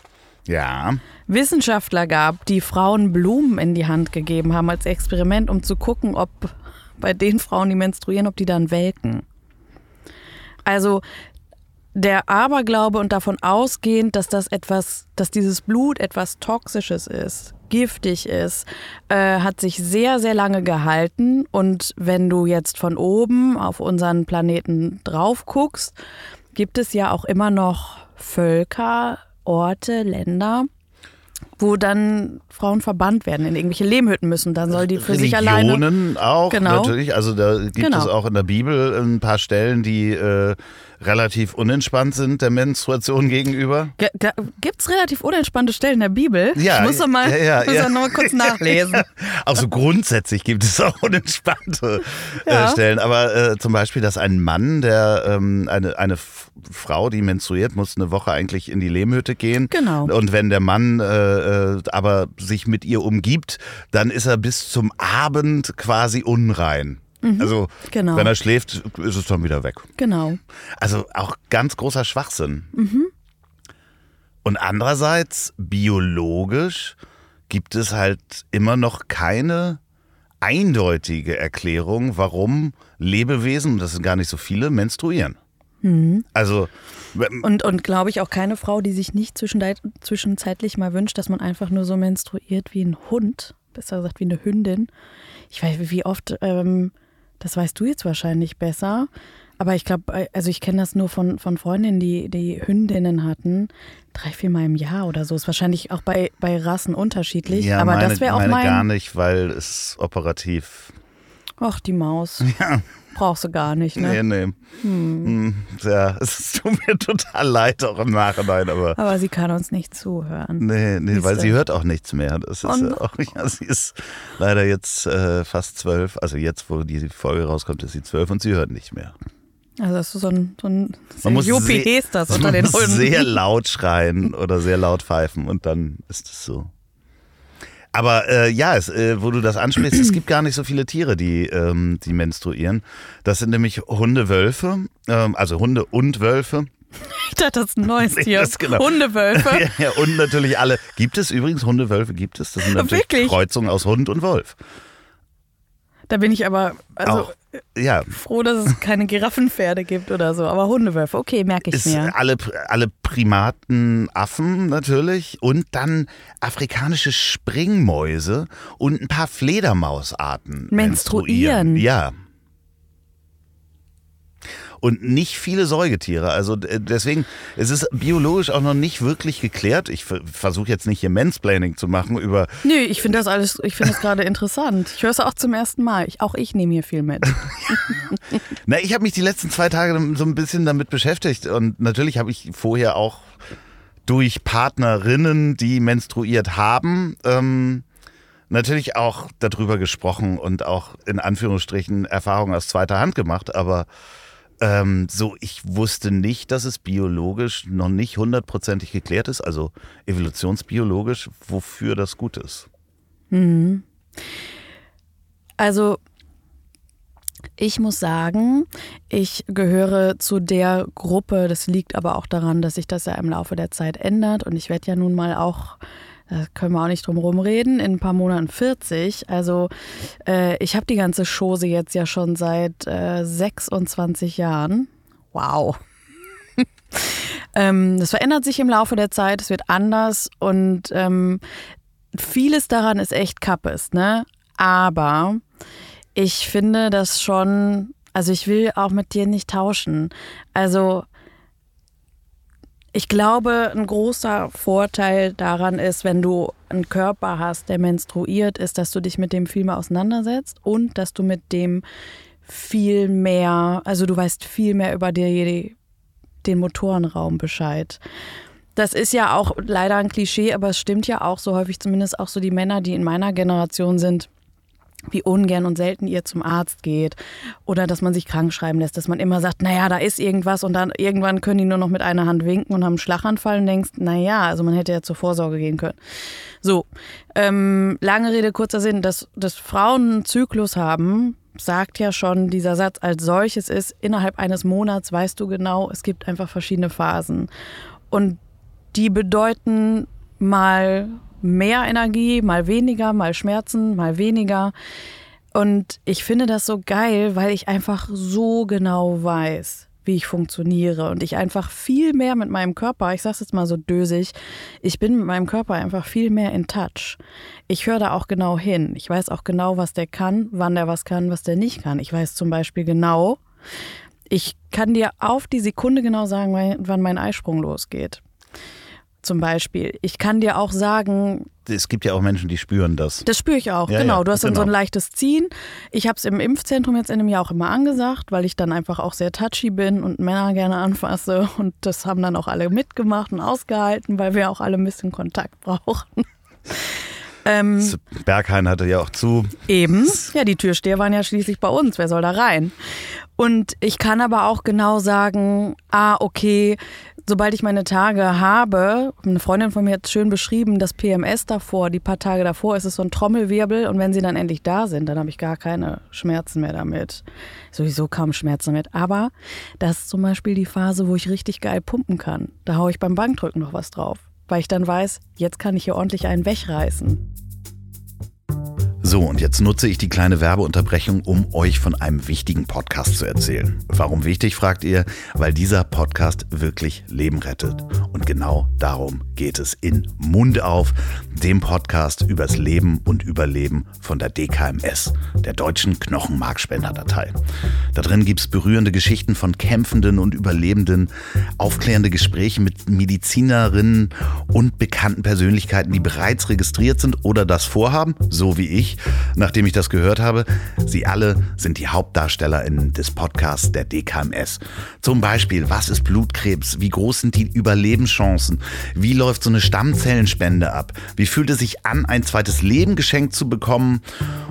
Ja. Wissenschaftler gab, die Frauen Blumen in die Hand gegeben haben als Experiment, um zu gucken, ob bei den Frauen, die menstruieren, ob die dann welken. Also der Aberglaube und davon ausgehend, dass das etwas, dass dieses Blut etwas Toxisches ist, giftig ist, äh, hat sich sehr, sehr lange gehalten. Und wenn du jetzt von oben auf unseren Planeten drauf guckst, gibt es ja auch immer noch Völker, Orte, Länder, wo dann Frauen verbannt werden, in irgendwelche Lehmhütten müssen. Dann soll die für sich alleine. Religionen auch, Genau. natürlich. Also da gibt Genau. es auch in der Bibel ein paar Stellen, die äh, relativ unentspannt sind der Menstruation gegenüber. Ge- Da gibt es relativ unentspannte Stellen in der Bibel. Ja, ich muss doch mal, ja, ja, muss ja. noch mal kurz nachlesen. Auch so grundsätzlich gibt es auch unentspannte Ja. äh, Stellen. Aber äh, zum Beispiel, dass ein Mann, der ähm, eine, eine Frau, die menstruiert, muss eine Woche eigentlich in die Lehmhütte gehen. Genau. Und wenn der Mann äh, äh, aber sich mit ihr umgibt, dann ist er bis zum Abend quasi unrein. Also genau. wenn er schläft, ist es dann wieder weg. Genau. Also auch ganz großer Schwachsinn. Und andererseits, biologisch gibt es halt immer noch keine eindeutige Erklärung, warum Lebewesen, und das sind gar nicht so viele, menstruieren. Also, Und, und glaube ich auch keine Frau, die sich nicht zwischenzeitlich mal wünscht, dass man einfach nur so menstruiert wie ein Hund, besser gesagt wie eine Hündin. Ich weiß, wie oft, ähm, das weißt du jetzt wahrscheinlich besser, aber ich glaube, also ich kenne das nur von, von Freundinnen, die, die Hündinnen hatten, drei, viermal im Jahr oder so. Ist wahrscheinlich auch bei, bei Rassen unterschiedlich, ja, aber meine, das wäre auch meine mein. gar nicht, weil es operativ. Ach, die Maus. Brauchst du gar nicht, ne? Nee, nee. Hm, Ja, es tut mir total leid, auch im Nachhinein, aber. Aber sie kann uns nicht zuhören. Nee, nee, weil sie hört auch nichts mehr. Das ist ja auch, ja, sie ist leider jetzt äh, fast zwölf. Also jetzt, wo die Folge rauskommt, ist sie zwölf und sie hört nicht mehr. Also das ist so ein, so ein Man muss Juppie sehr- ist das man unter den muss sehr laut schreien oder sehr laut pfeifen und dann ist es so. Aber äh, ja, es, äh, wo du das ansprichst, es gibt gar nicht so viele Tiere, die, ähm, die menstruieren. Das sind nämlich Hunde, Wölfe, ähm, also Hunde und Wölfe. Ich dachte, das ist ein neues Tier. Das genau. Hundewölfe. Ja, ja, und natürlich alle. Gibt es übrigens Hunde, Wölfe? Gibt es? Das sind natürlich Wirklich? Kreuzungen aus Hund und Wolf. Da bin ich aber also Auch, ja, froh, dass es keine Giraffenpferde gibt oder so. Aber Hundewölfe, okay, merke ich ist mir. alle, alle Primaten Affen natürlich und dann afrikanische Springmäuse und ein paar Fledermausarten Menstruieren. Ja. Und nicht viele Säugetiere. Also deswegen, es ist biologisch auch noch nicht wirklich geklärt. Ich versuche jetzt nicht hier Mansplaining zu machen über. Nö, ich finde das alles, ich finde das gerade interessant. Ich höre es auch zum ersten Mal. Ich, auch ich nehme hier viel mit. Na, ich habe mich die letzten zwei Tage so ein bisschen damit beschäftigt und natürlich habe ich vorher auch durch Partnerinnen, die menstruiert haben, ähm, natürlich auch darüber gesprochen und auch in Anführungsstrichen Erfahrungen aus zweiter Hand gemacht, aber ähm, so, ich wusste nicht, dass es biologisch noch nicht hundertprozentig geklärt ist, also evolutionsbiologisch, wofür das gut ist. Also ich muss sagen, ich gehöre zu der Gruppe, das liegt aber auch daran, dass sich das ja im Laufe der Zeit ändert und ich werde ja nun mal auch, da können wir auch nicht drum rumreden, in ein paar Monaten 40. Also äh, ich habe die ganze Chose jetzt ja schon seit äh, 26 Jahren. Wow. ähm, das verändert sich im Laufe der Zeit, es wird anders und ähm, vieles daran ist echt Kappes, ne? Aber ich finde das schon, also ich will auch mit dir nicht tauschen. Also ich glaube, ein großer Vorteil daran ist, wenn du einen Körper hast, der menstruiert, ist, dass du dich mit dem viel mehr auseinandersetzt und dass du mit dem viel mehr, also du weißt viel mehr über die, den Motorenraum Bescheid. Das ist ja auch leider ein Klischee, aber es stimmt ja auch so häufig, zumindest auch so die Männer, die in meiner Generation sind, wie ungern und selten ihr zum Arzt geht oder dass man sich krank schreiben lässt, dass man immer sagt, naja, da ist irgendwas und dann irgendwann können die nur noch mit einer Hand winken und haben einen Schlaganfall und denkst, naja, also man hätte ja zur Vorsorge gehen können. So, ähm, lange Rede, kurzer Sinn, dass, dass Frauen einen Zyklus haben, sagt ja schon dieser Satz als solches ist, innerhalb eines Monats weißt du genau, es gibt einfach verschiedene Phasen. Und die bedeuten mal mehr Energie, mal weniger, mal Schmerzen, mal weniger. Und ich finde das so geil, weil ich einfach so genau weiß, wie ich funktioniere und ich einfach viel mehr mit meinem Körper, ich sag's jetzt mal so dösig, ich bin mit meinem Körper einfach viel mehr in Touch. Ich höre da auch genau hin. Ich weiß auch genau, was der kann, wann der was kann, was der nicht kann. Ich weiß zum Beispiel genau, ich kann dir auf die Sekunde genau sagen, wann mein Eisprung losgeht zum Beispiel. Ich kann dir auch sagen, Es gibt ja auch Menschen, die spüren das. das spüre ich auch, Ja, genau. ja, Du hast dann so ein genau. leichtes Ziehen. Ich habe es im Impfzentrum jetzt in einem Jahr auch immer angesagt, weil ich dann einfach auch sehr touchy bin und Männer gerne anfasse. Und das haben dann auch alle mitgemacht und ausgehalten, weil wir auch alle ein bisschen Kontakt brauchen. ähm, Berghain hatte ja auch zu. Eben. Ja, die Türsteher waren ja schließlich bei uns. Wer soll da rein? Und ich kann aber auch genau sagen, ah, okay, sobald ich meine Tage habe, eine Freundin von mir hat es schön beschrieben, das PMS davor, die paar Tage davor, ist es so ein Trommelwirbel und wenn sie dann endlich da sind, dann habe ich gar keine Schmerzen mehr damit. Sowieso kaum Schmerzen damit. Aber das ist zum Beispiel die Phase, wo ich richtig geil pumpen kann. Da haue ich beim Bankdrücken noch was drauf, weil ich dann weiß, jetzt kann ich hier ordentlich einen wegreißen. So, und jetzt nutze ich die kleine Werbeunterbrechung, um euch von einem wichtigen Podcast zu erzählen. Warum wichtig, fragt ihr? Weil dieser Podcast wirklich Leben rettet. Und genau darum geht es in Mund auf, dem Podcast übers Leben und Überleben von der DKMS, der Deutschen Knochenmarkspenderdatei. Da drin gibt es berührende Geschichten von Kämpfenden und Überlebenden, aufklärende Gespräche mit Medizinerinnen und bekannten Persönlichkeiten, die bereits registriert sind oder das vorhaben, so wie ich, nachdem ich das gehört habe. Sie alle sind die HauptdarstellerInnen des Podcasts der DKMS. Zum Beispiel, was ist Blutkrebs? Wie groß sind die Überlebenschancen? Wie läuft so eine Stammzellenspende ab? Wie fühlt es sich an, ein zweites Leben geschenkt zu bekommen?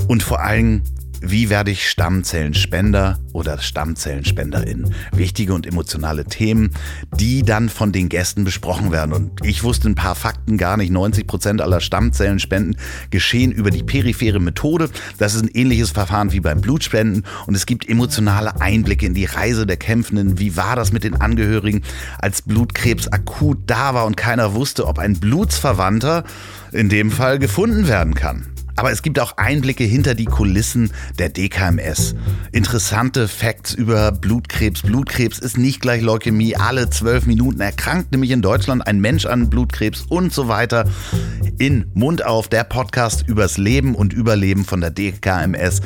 Und vor allem, wie werde ich Stammzellenspender oder Stammzellenspenderin? Wichtige und emotionale Themen, die dann von den Gästen besprochen werden. Und ich wusste ein paar Fakten gar nicht. 90 Prozent aller Stammzellenspenden geschehen über die periphere Methode. Das ist ein ähnliches Verfahren wie beim Blutspenden. Und es gibt emotionale Einblicke in die Reise der Kämpfenden. Wie war das mit den Angehörigen, als Blutkrebs akut da war und keiner wusste, ob ein Blutsverwandter in dem Fall gefunden werden kann? Aber es gibt auch Einblicke hinter die Kulissen der DKMS. Interessante Facts über Blutkrebs. Blutkrebs ist nicht gleich Leukämie. Alle zwölf Minuten erkrankt nämlich in Deutschland ein Mensch an Blutkrebs und so weiter. In Mund auf, der Podcast übers Leben und Überleben von der DKMS.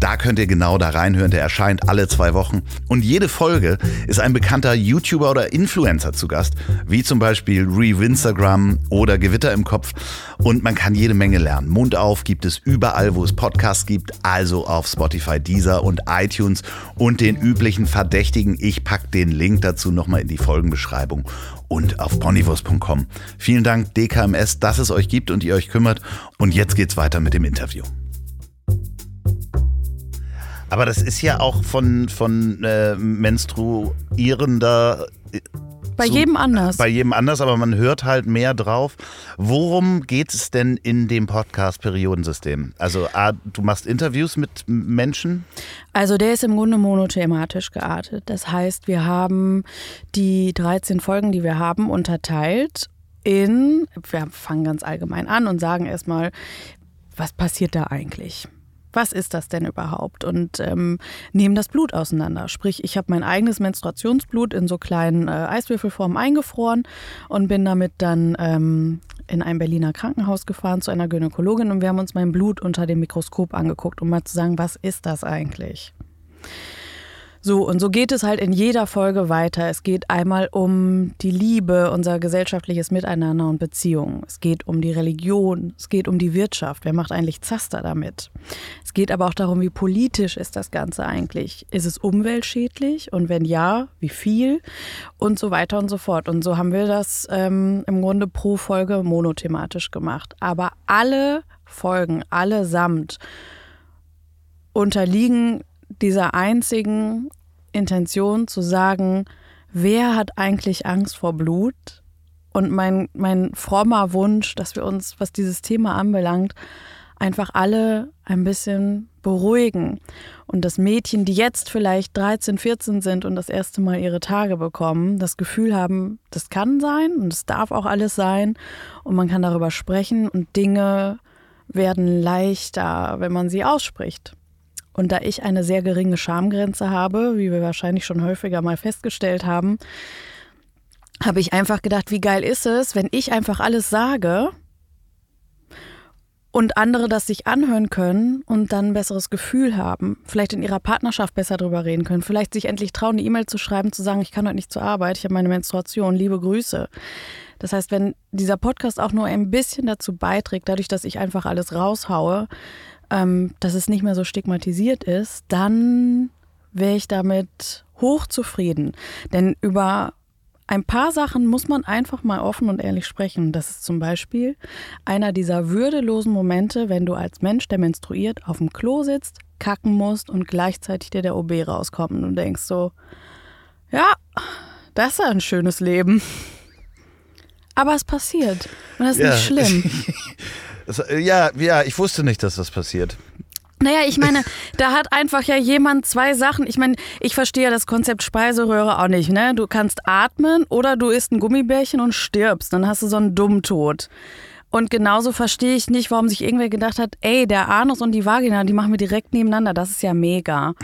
Da könnt ihr genau da reinhören. Der erscheint alle zwei Wochen. Und jede Folge ist ein bekannter YouTuber oder Influencer zu Gast, wie zum Beispiel Re Instagram oder Gewitter im Kopf. Und man kann jede Menge lernen. Mund auf gibt es überall, wo es Podcasts gibt, also auf Spotify, Deezer und iTunes und den üblichen Verdächtigen. Ich packe den Link dazu nochmal in die Folgenbeschreibung und auf ponywurst.com. Vielen Dank DKMS, dass es euch gibt und ihr euch kümmert. Und jetzt geht's weiter mit dem Interview. Aber das ist ja auch von, von äh, menstruierender bei so, jedem anders. Bei jedem anders, aber man hört halt mehr drauf. Worum geht es denn in dem Podcast-Periodensystem? Also, A, du machst Interviews mit Menschen? Also, der ist im Grunde monothematisch geartet. Das heißt, wir haben die 13 Folgen, die wir haben, unterteilt in, wir fangen ganz allgemein an und sagen erstmal, was passiert da eigentlich? Was ist das denn überhaupt? Und ähm, nehmen das Blut auseinander. Sprich, ich habe mein eigenes Menstruationsblut in so kleinen äh, Eiswürfelformen eingefroren und bin damit dann ähm, in ein Berliner Krankenhaus gefahren zu einer Gynäkologin und wir haben uns mein Blut unter dem Mikroskop angeguckt, um mal zu sagen, was ist das eigentlich? So, und so geht es halt in jeder Folge weiter. Es geht einmal um die Liebe, unser gesellschaftliches Miteinander und Beziehungen. Es geht um die Religion, es geht um die Wirtschaft. Wer macht eigentlich Zaster damit? Es geht aber auch darum, wie politisch ist das Ganze eigentlich? Ist es umweltschädlich? Und wenn ja, wie viel? Und so weiter und so fort. Und so haben wir das ähm, im Grunde pro Folge monothematisch gemacht. Aber alle Folgen, allesamt, unterliegen dieser einzigen Intention zu sagen, wer hat eigentlich Angst vor Blut? Und mein, mein frommer Wunsch, dass wir uns, was dieses Thema anbelangt, einfach alle ein bisschen beruhigen. Und dass Mädchen, die jetzt vielleicht 13, 14 sind und das erste Mal ihre Tage bekommen, das Gefühl haben, das kann sein und es darf auch alles sein und man kann darüber sprechen und Dinge werden leichter, wenn man sie ausspricht. Und da ich eine sehr geringe Schamgrenze habe, wie wir wahrscheinlich schon häufiger mal festgestellt haben, habe ich einfach gedacht, wie geil ist es, wenn ich einfach alles sage und andere das sich anhören können und dann ein besseres Gefühl haben, vielleicht in ihrer Partnerschaft besser drüber reden können, vielleicht sich endlich trauen, eine E-Mail zu schreiben, zu sagen, ich kann heute nicht zur Arbeit, ich habe meine Menstruation, liebe Grüße. Das heißt, wenn dieser Podcast auch nur ein bisschen dazu beiträgt, dadurch, dass ich einfach alles raushaue, ähm, dass es nicht mehr so stigmatisiert ist, dann wäre ich damit hochzufrieden. Denn über ein paar Sachen muss man einfach mal offen und ehrlich sprechen. Das ist zum Beispiel einer dieser würdelosen Momente, wenn du als Mensch, der menstruiert, auf dem Klo sitzt, kacken musst und gleichzeitig dir der OB rauskommt und du denkst so, ja, das ist ein schönes Leben. Aber es passiert und das ist ja. nicht schlimm. Äh, ja, ja, ich wusste nicht, dass das passiert. Naja, ich meine, da hat einfach ja jemand zwei Sachen. Ich meine, ich verstehe das Konzept Speiseröhre auch nicht, ne? Du kannst atmen oder du isst ein Gummibärchen und stirbst. Dann hast du so einen Dummtod. Und genauso verstehe ich nicht, warum sich irgendwer gedacht hat, ey, der Anus und die Vagina, die machen wir direkt nebeneinander. Das ist ja mega.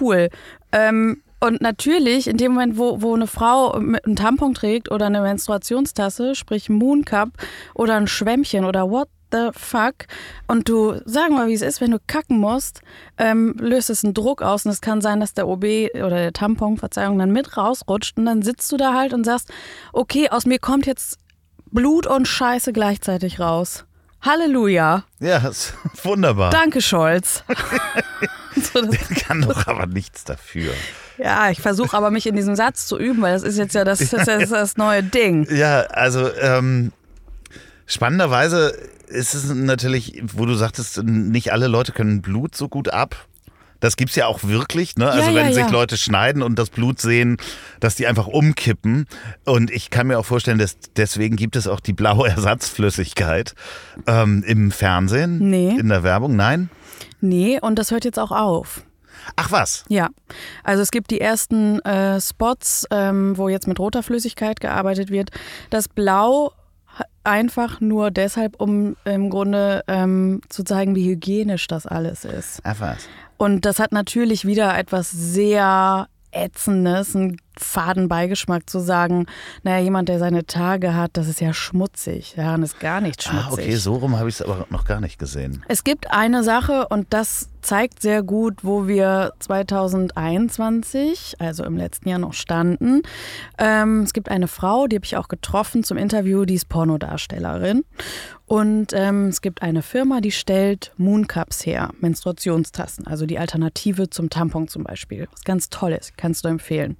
Cool. Ähm, und natürlich, in dem Moment, wo, wo eine Frau einen Tampon trägt oder eine Menstruationstasse, sprich Moon Cup oder ein Schwämmchen oder what the fuck? Und du, sagen wir, wie es ist, wenn du kacken musst, ähm, löst es einen Druck aus und es kann sein, dass der OB oder der Tampon, Verzeihung, dann mit rausrutscht und dann sitzt du da halt und sagst, okay, aus mir kommt jetzt Blut und Scheiße gleichzeitig raus. Halleluja. Ja, ist wunderbar. Danke, Scholz. so, Der kann doch aber nichts dafür. Ja, ich versuche aber mich in diesem Satz zu üben, weil das ist jetzt ja das, das, das, das neue Ding. Ja, also ähm, spannenderweise ist es natürlich, wo du sagtest, nicht alle Leute können Blut so gut ab. Das gibt es ja auch wirklich, ne? Also ja, wenn ja, sich ja. Leute schneiden und das Blut sehen, dass die einfach umkippen. Und ich kann mir auch vorstellen, dass deswegen gibt es auch die blaue Ersatzflüssigkeit ähm, im Fernsehen, nee. in der Werbung. Nein? Nee, und das hört jetzt auch auf. Ach was? Ja, also es gibt die ersten äh, Spots, ähm, wo jetzt mit roter Flüssigkeit gearbeitet wird. Das Blau einfach nur deshalb, um im Grunde ähm, zu zeigen, wie hygienisch das alles ist. Ach was. Und das hat natürlich wieder etwas sehr Ätzendes, einen faden Beigeschmack zu sagen, naja, jemand, der seine Tage hat, das ist ja schmutzig. Daran ist gar nicht schmutzig. Ah, okay, so rum habe ich es aber noch gar nicht gesehen. Es gibt eine Sache und das zeigt sehr gut, wo wir 2021, also im letzten Jahr noch standen. Ähm, es gibt eine Frau, die habe ich auch getroffen zum Interview, die ist Pornodarstellerin. Und ähm, es gibt eine Firma, die stellt Mooncups her, Menstruationstassen, also die Alternative zum Tampon zum Beispiel. Was ganz Tolles, kannst du empfehlen.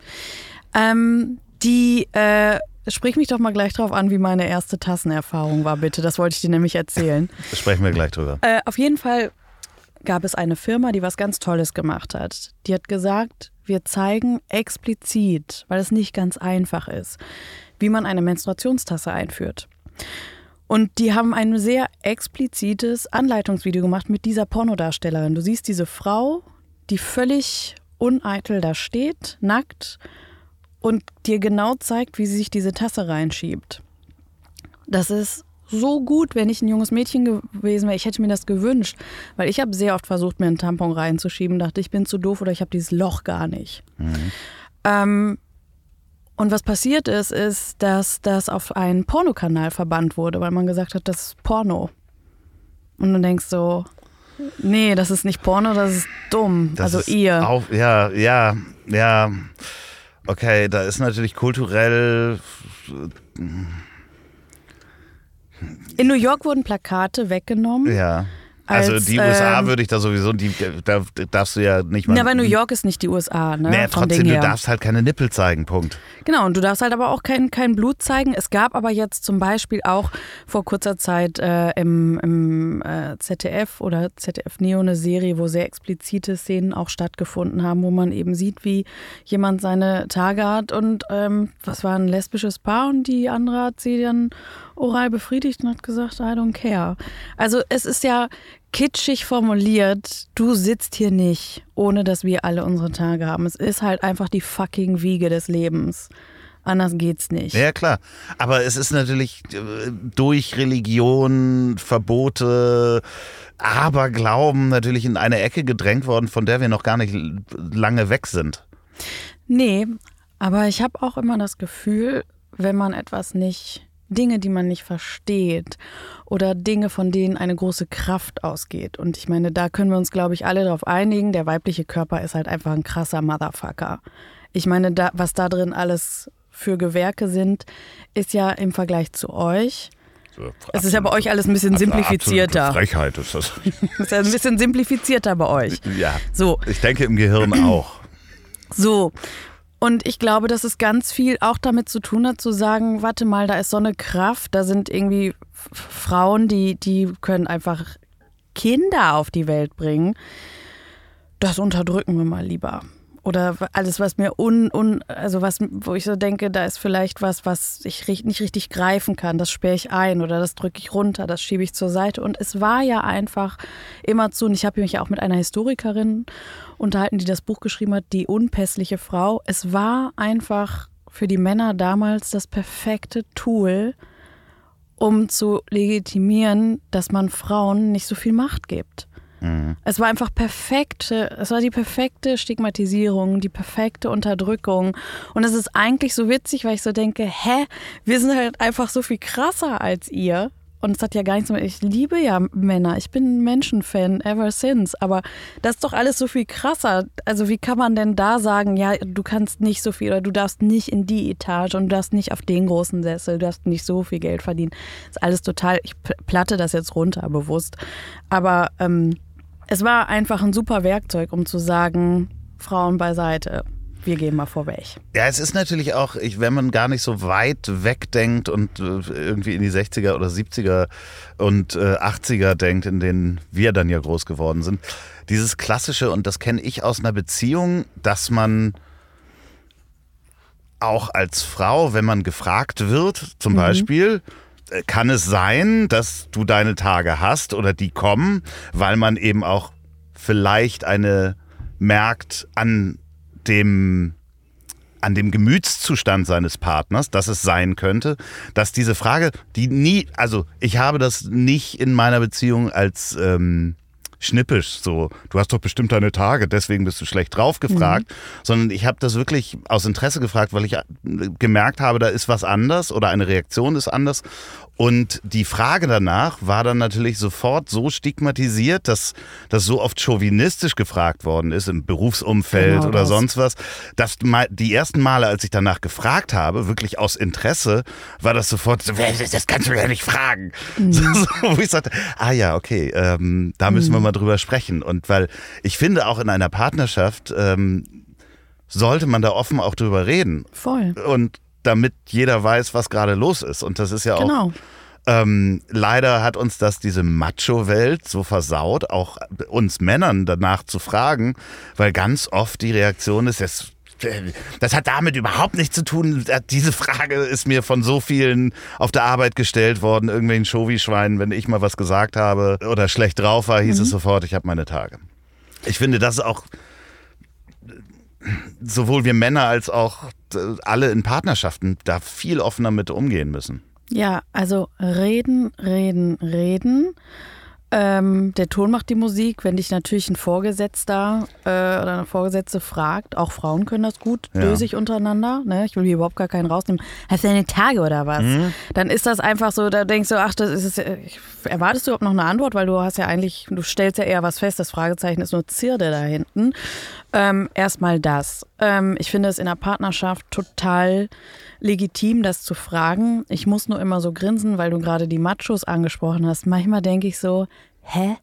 Ähm, die, äh, sprich mich doch mal gleich drauf an, wie meine erste Tassenerfahrung war, bitte. Das wollte ich dir nämlich erzählen. Sprechen wir gleich drüber. Äh, auf jeden Fall gab es eine Firma, die was ganz Tolles gemacht hat. Die hat gesagt, wir zeigen explizit, weil es nicht ganz einfach ist, wie man eine Menstruationstasse einführt. Und die haben ein sehr explizites Anleitungsvideo gemacht mit dieser Pornodarstellerin. Du siehst diese Frau, die völlig uneitel da steht, nackt und dir genau zeigt, wie sie sich diese Tasse reinschiebt. Das ist so gut, wenn ich ein junges Mädchen gewesen wäre. Ich hätte mir das gewünscht, weil ich habe sehr oft versucht, mir einen Tampon reinzuschieben, dachte, ich bin zu doof oder ich habe dieses Loch gar nicht. Mhm. Ähm, und was passiert ist, ist, dass das auf einen Pornokanal verbannt wurde, weil man gesagt hat, das ist Porno. Und du denkst so, nee, das ist nicht Porno, das ist dumm. Das also ist ihr. Auf, ja, ja, ja. Okay, da ist natürlich kulturell. In New York wurden Plakate weggenommen. Ja also die USA ähm, würde ich da sowieso, die, da darfst du ja nicht mal. Ja, aber New York ist nicht die USA, ne? Naja, trotzdem, du darfst halt keine Nippel zeigen, Punkt. Genau, und du darfst halt aber auch kein, kein Blut zeigen. Es gab aber jetzt zum Beispiel auch vor kurzer Zeit äh, im, im äh, ZDF oder ZDF Neo eine Serie, wo sehr explizite Szenen auch stattgefunden haben, wo man eben sieht, wie jemand seine Tage hat und ähm, was war ein lesbisches Paar und die andere hat sie dann oral befriedigt und hat gesagt, I don't care. Also es ist ja kitschig formuliert, du sitzt hier nicht, ohne dass wir alle unsere Tage haben. Es ist halt einfach die fucking Wiege des Lebens. Anders geht's nicht. Ja, klar. Aber es ist natürlich äh, durch Religion, Verbote, Aberglauben natürlich in eine Ecke gedrängt worden, von der wir noch gar nicht lange weg sind. Nee, aber ich habe auch immer das Gefühl, wenn man etwas nicht Dinge, die man nicht versteht oder Dinge, von denen eine große Kraft ausgeht. Und ich meine, da können wir uns, glaube ich, alle darauf einigen. Der weibliche Körper ist halt einfach ein krasser Motherfucker. Ich meine, da, was da drin alles für Gewerke sind, ist ja im Vergleich zu euch. So, es ist ja bei euch alles ein bisschen simplifizierter. Frechheit ist das. es ist ja ein bisschen simplifizierter bei euch. Ja. So. Ich denke im Gehirn auch. So. Und ich glaube, dass es ganz viel auch damit zu tun hat, zu sagen, warte mal, da ist so eine Kraft, da sind irgendwie Frauen, die, die können einfach Kinder auf die Welt bringen. Das unterdrücken wir mal lieber oder alles, was mir un, un, also was, wo ich so denke, da ist vielleicht was, was ich nicht richtig greifen kann, das sperre ich ein oder das drücke ich runter, das schiebe ich zur Seite. Und es war ja einfach immer zu, und ich habe mich ja auch mit einer Historikerin unterhalten, die das Buch geschrieben hat, Die unpässliche Frau. Es war einfach für die Männer damals das perfekte Tool, um zu legitimieren, dass man Frauen nicht so viel Macht gibt. Mhm. Es war einfach perfekte, es war die perfekte Stigmatisierung, die perfekte Unterdrückung. Und es ist eigentlich so witzig, weil ich so denke, hä, wir sind halt einfach so viel krasser als ihr. Und es hat ja gar nichts mehr. Ich liebe ja Männer. Ich bin Menschenfan ever since. Aber das ist doch alles so viel krasser. Also, wie kann man denn da sagen, ja, du kannst nicht so viel oder du darfst nicht in die Etage und du darfst nicht auf den großen Sessel, du darfst nicht so viel Geld verdienen. Das ist alles total. Ich platte das jetzt runter bewusst. Aber ähm, es war einfach ein super Werkzeug, um zu sagen, Frauen beiseite. Wir gehen mal vorweg. Ja, es ist natürlich auch, wenn man gar nicht so weit wegdenkt und äh, irgendwie in die 60er oder 70er und äh, 80er denkt, in denen wir dann ja groß geworden sind, dieses klassische, und das kenne ich aus einer Beziehung, dass man auch als Frau, wenn man gefragt wird, zum mhm. Beispiel, kann es sein, dass du deine Tage hast oder die kommen, weil man eben auch vielleicht eine merkt an dem an dem Gemütszustand seines Partners, dass es sein könnte, dass diese Frage, die nie, also ich habe das nicht in meiner Beziehung als ähm, schnippisch, so, du hast doch bestimmt deine Tage, deswegen bist du schlecht drauf gefragt, mhm. sondern ich habe das wirklich aus Interesse gefragt, weil ich äh, gemerkt habe, da ist was anders oder eine Reaktion ist anders und die Frage danach war dann natürlich sofort so stigmatisiert, dass das so oft chauvinistisch gefragt worden ist im Berufsumfeld genau oder das. sonst was, dass die ersten Male, als ich danach gefragt habe, wirklich aus Interesse, war das sofort so, das kannst du ja nicht fragen. Mhm. So, wo ich sagte, ah ja, okay, ähm, da müssen mhm. wir mal drüber sprechen. Und weil ich finde, auch in einer Partnerschaft ähm, sollte man da offen auch drüber reden. Voll. Und damit jeder weiß, was gerade los ist. Und das ist ja auch. Genau. Ähm, leider hat uns das diese Macho-Welt so versaut, auch uns Männern danach zu fragen, weil ganz oft die Reaktion ist, das, das hat damit überhaupt nichts zu tun. Diese Frage ist mir von so vielen auf der Arbeit gestellt worden, irgendwelchen Shovi-Schweinen, wenn ich mal was gesagt habe oder schlecht drauf war, hieß mhm. es sofort, ich habe meine Tage. Ich finde, das ist auch sowohl wir Männer als auch alle in Partnerschaften da viel offener mit umgehen müssen. Ja, also reden, reden, reden. Ähm, der Ton macht die Musik. Wenn dich natürlich ein Vorgesetzter äh, oder eine Vorgesetzte fragt, auch Frauen können das gut, ja. dösig untereinander. Ne? Ich will hier überhaupt gar keinen rausnehmen. Hast du deine Tage oder was? Mhm. Dann ist das einfach so, da denkst du, ach, das ist es. Erwartest du überhaupt noch eine Antwort? Weil du hast ja eigentlich, du stellst ja eher was fest. Das Fragezeichen ist nur Zierde da hinten. Ähm, Erstmal das. Ähm, ich finde es in der Partnerschaft total legitim, das zu fragen. Ich muss nur immer so grinsen, weil du gerade die Machos angesprochen hast. Manchmal denke ich so, hä?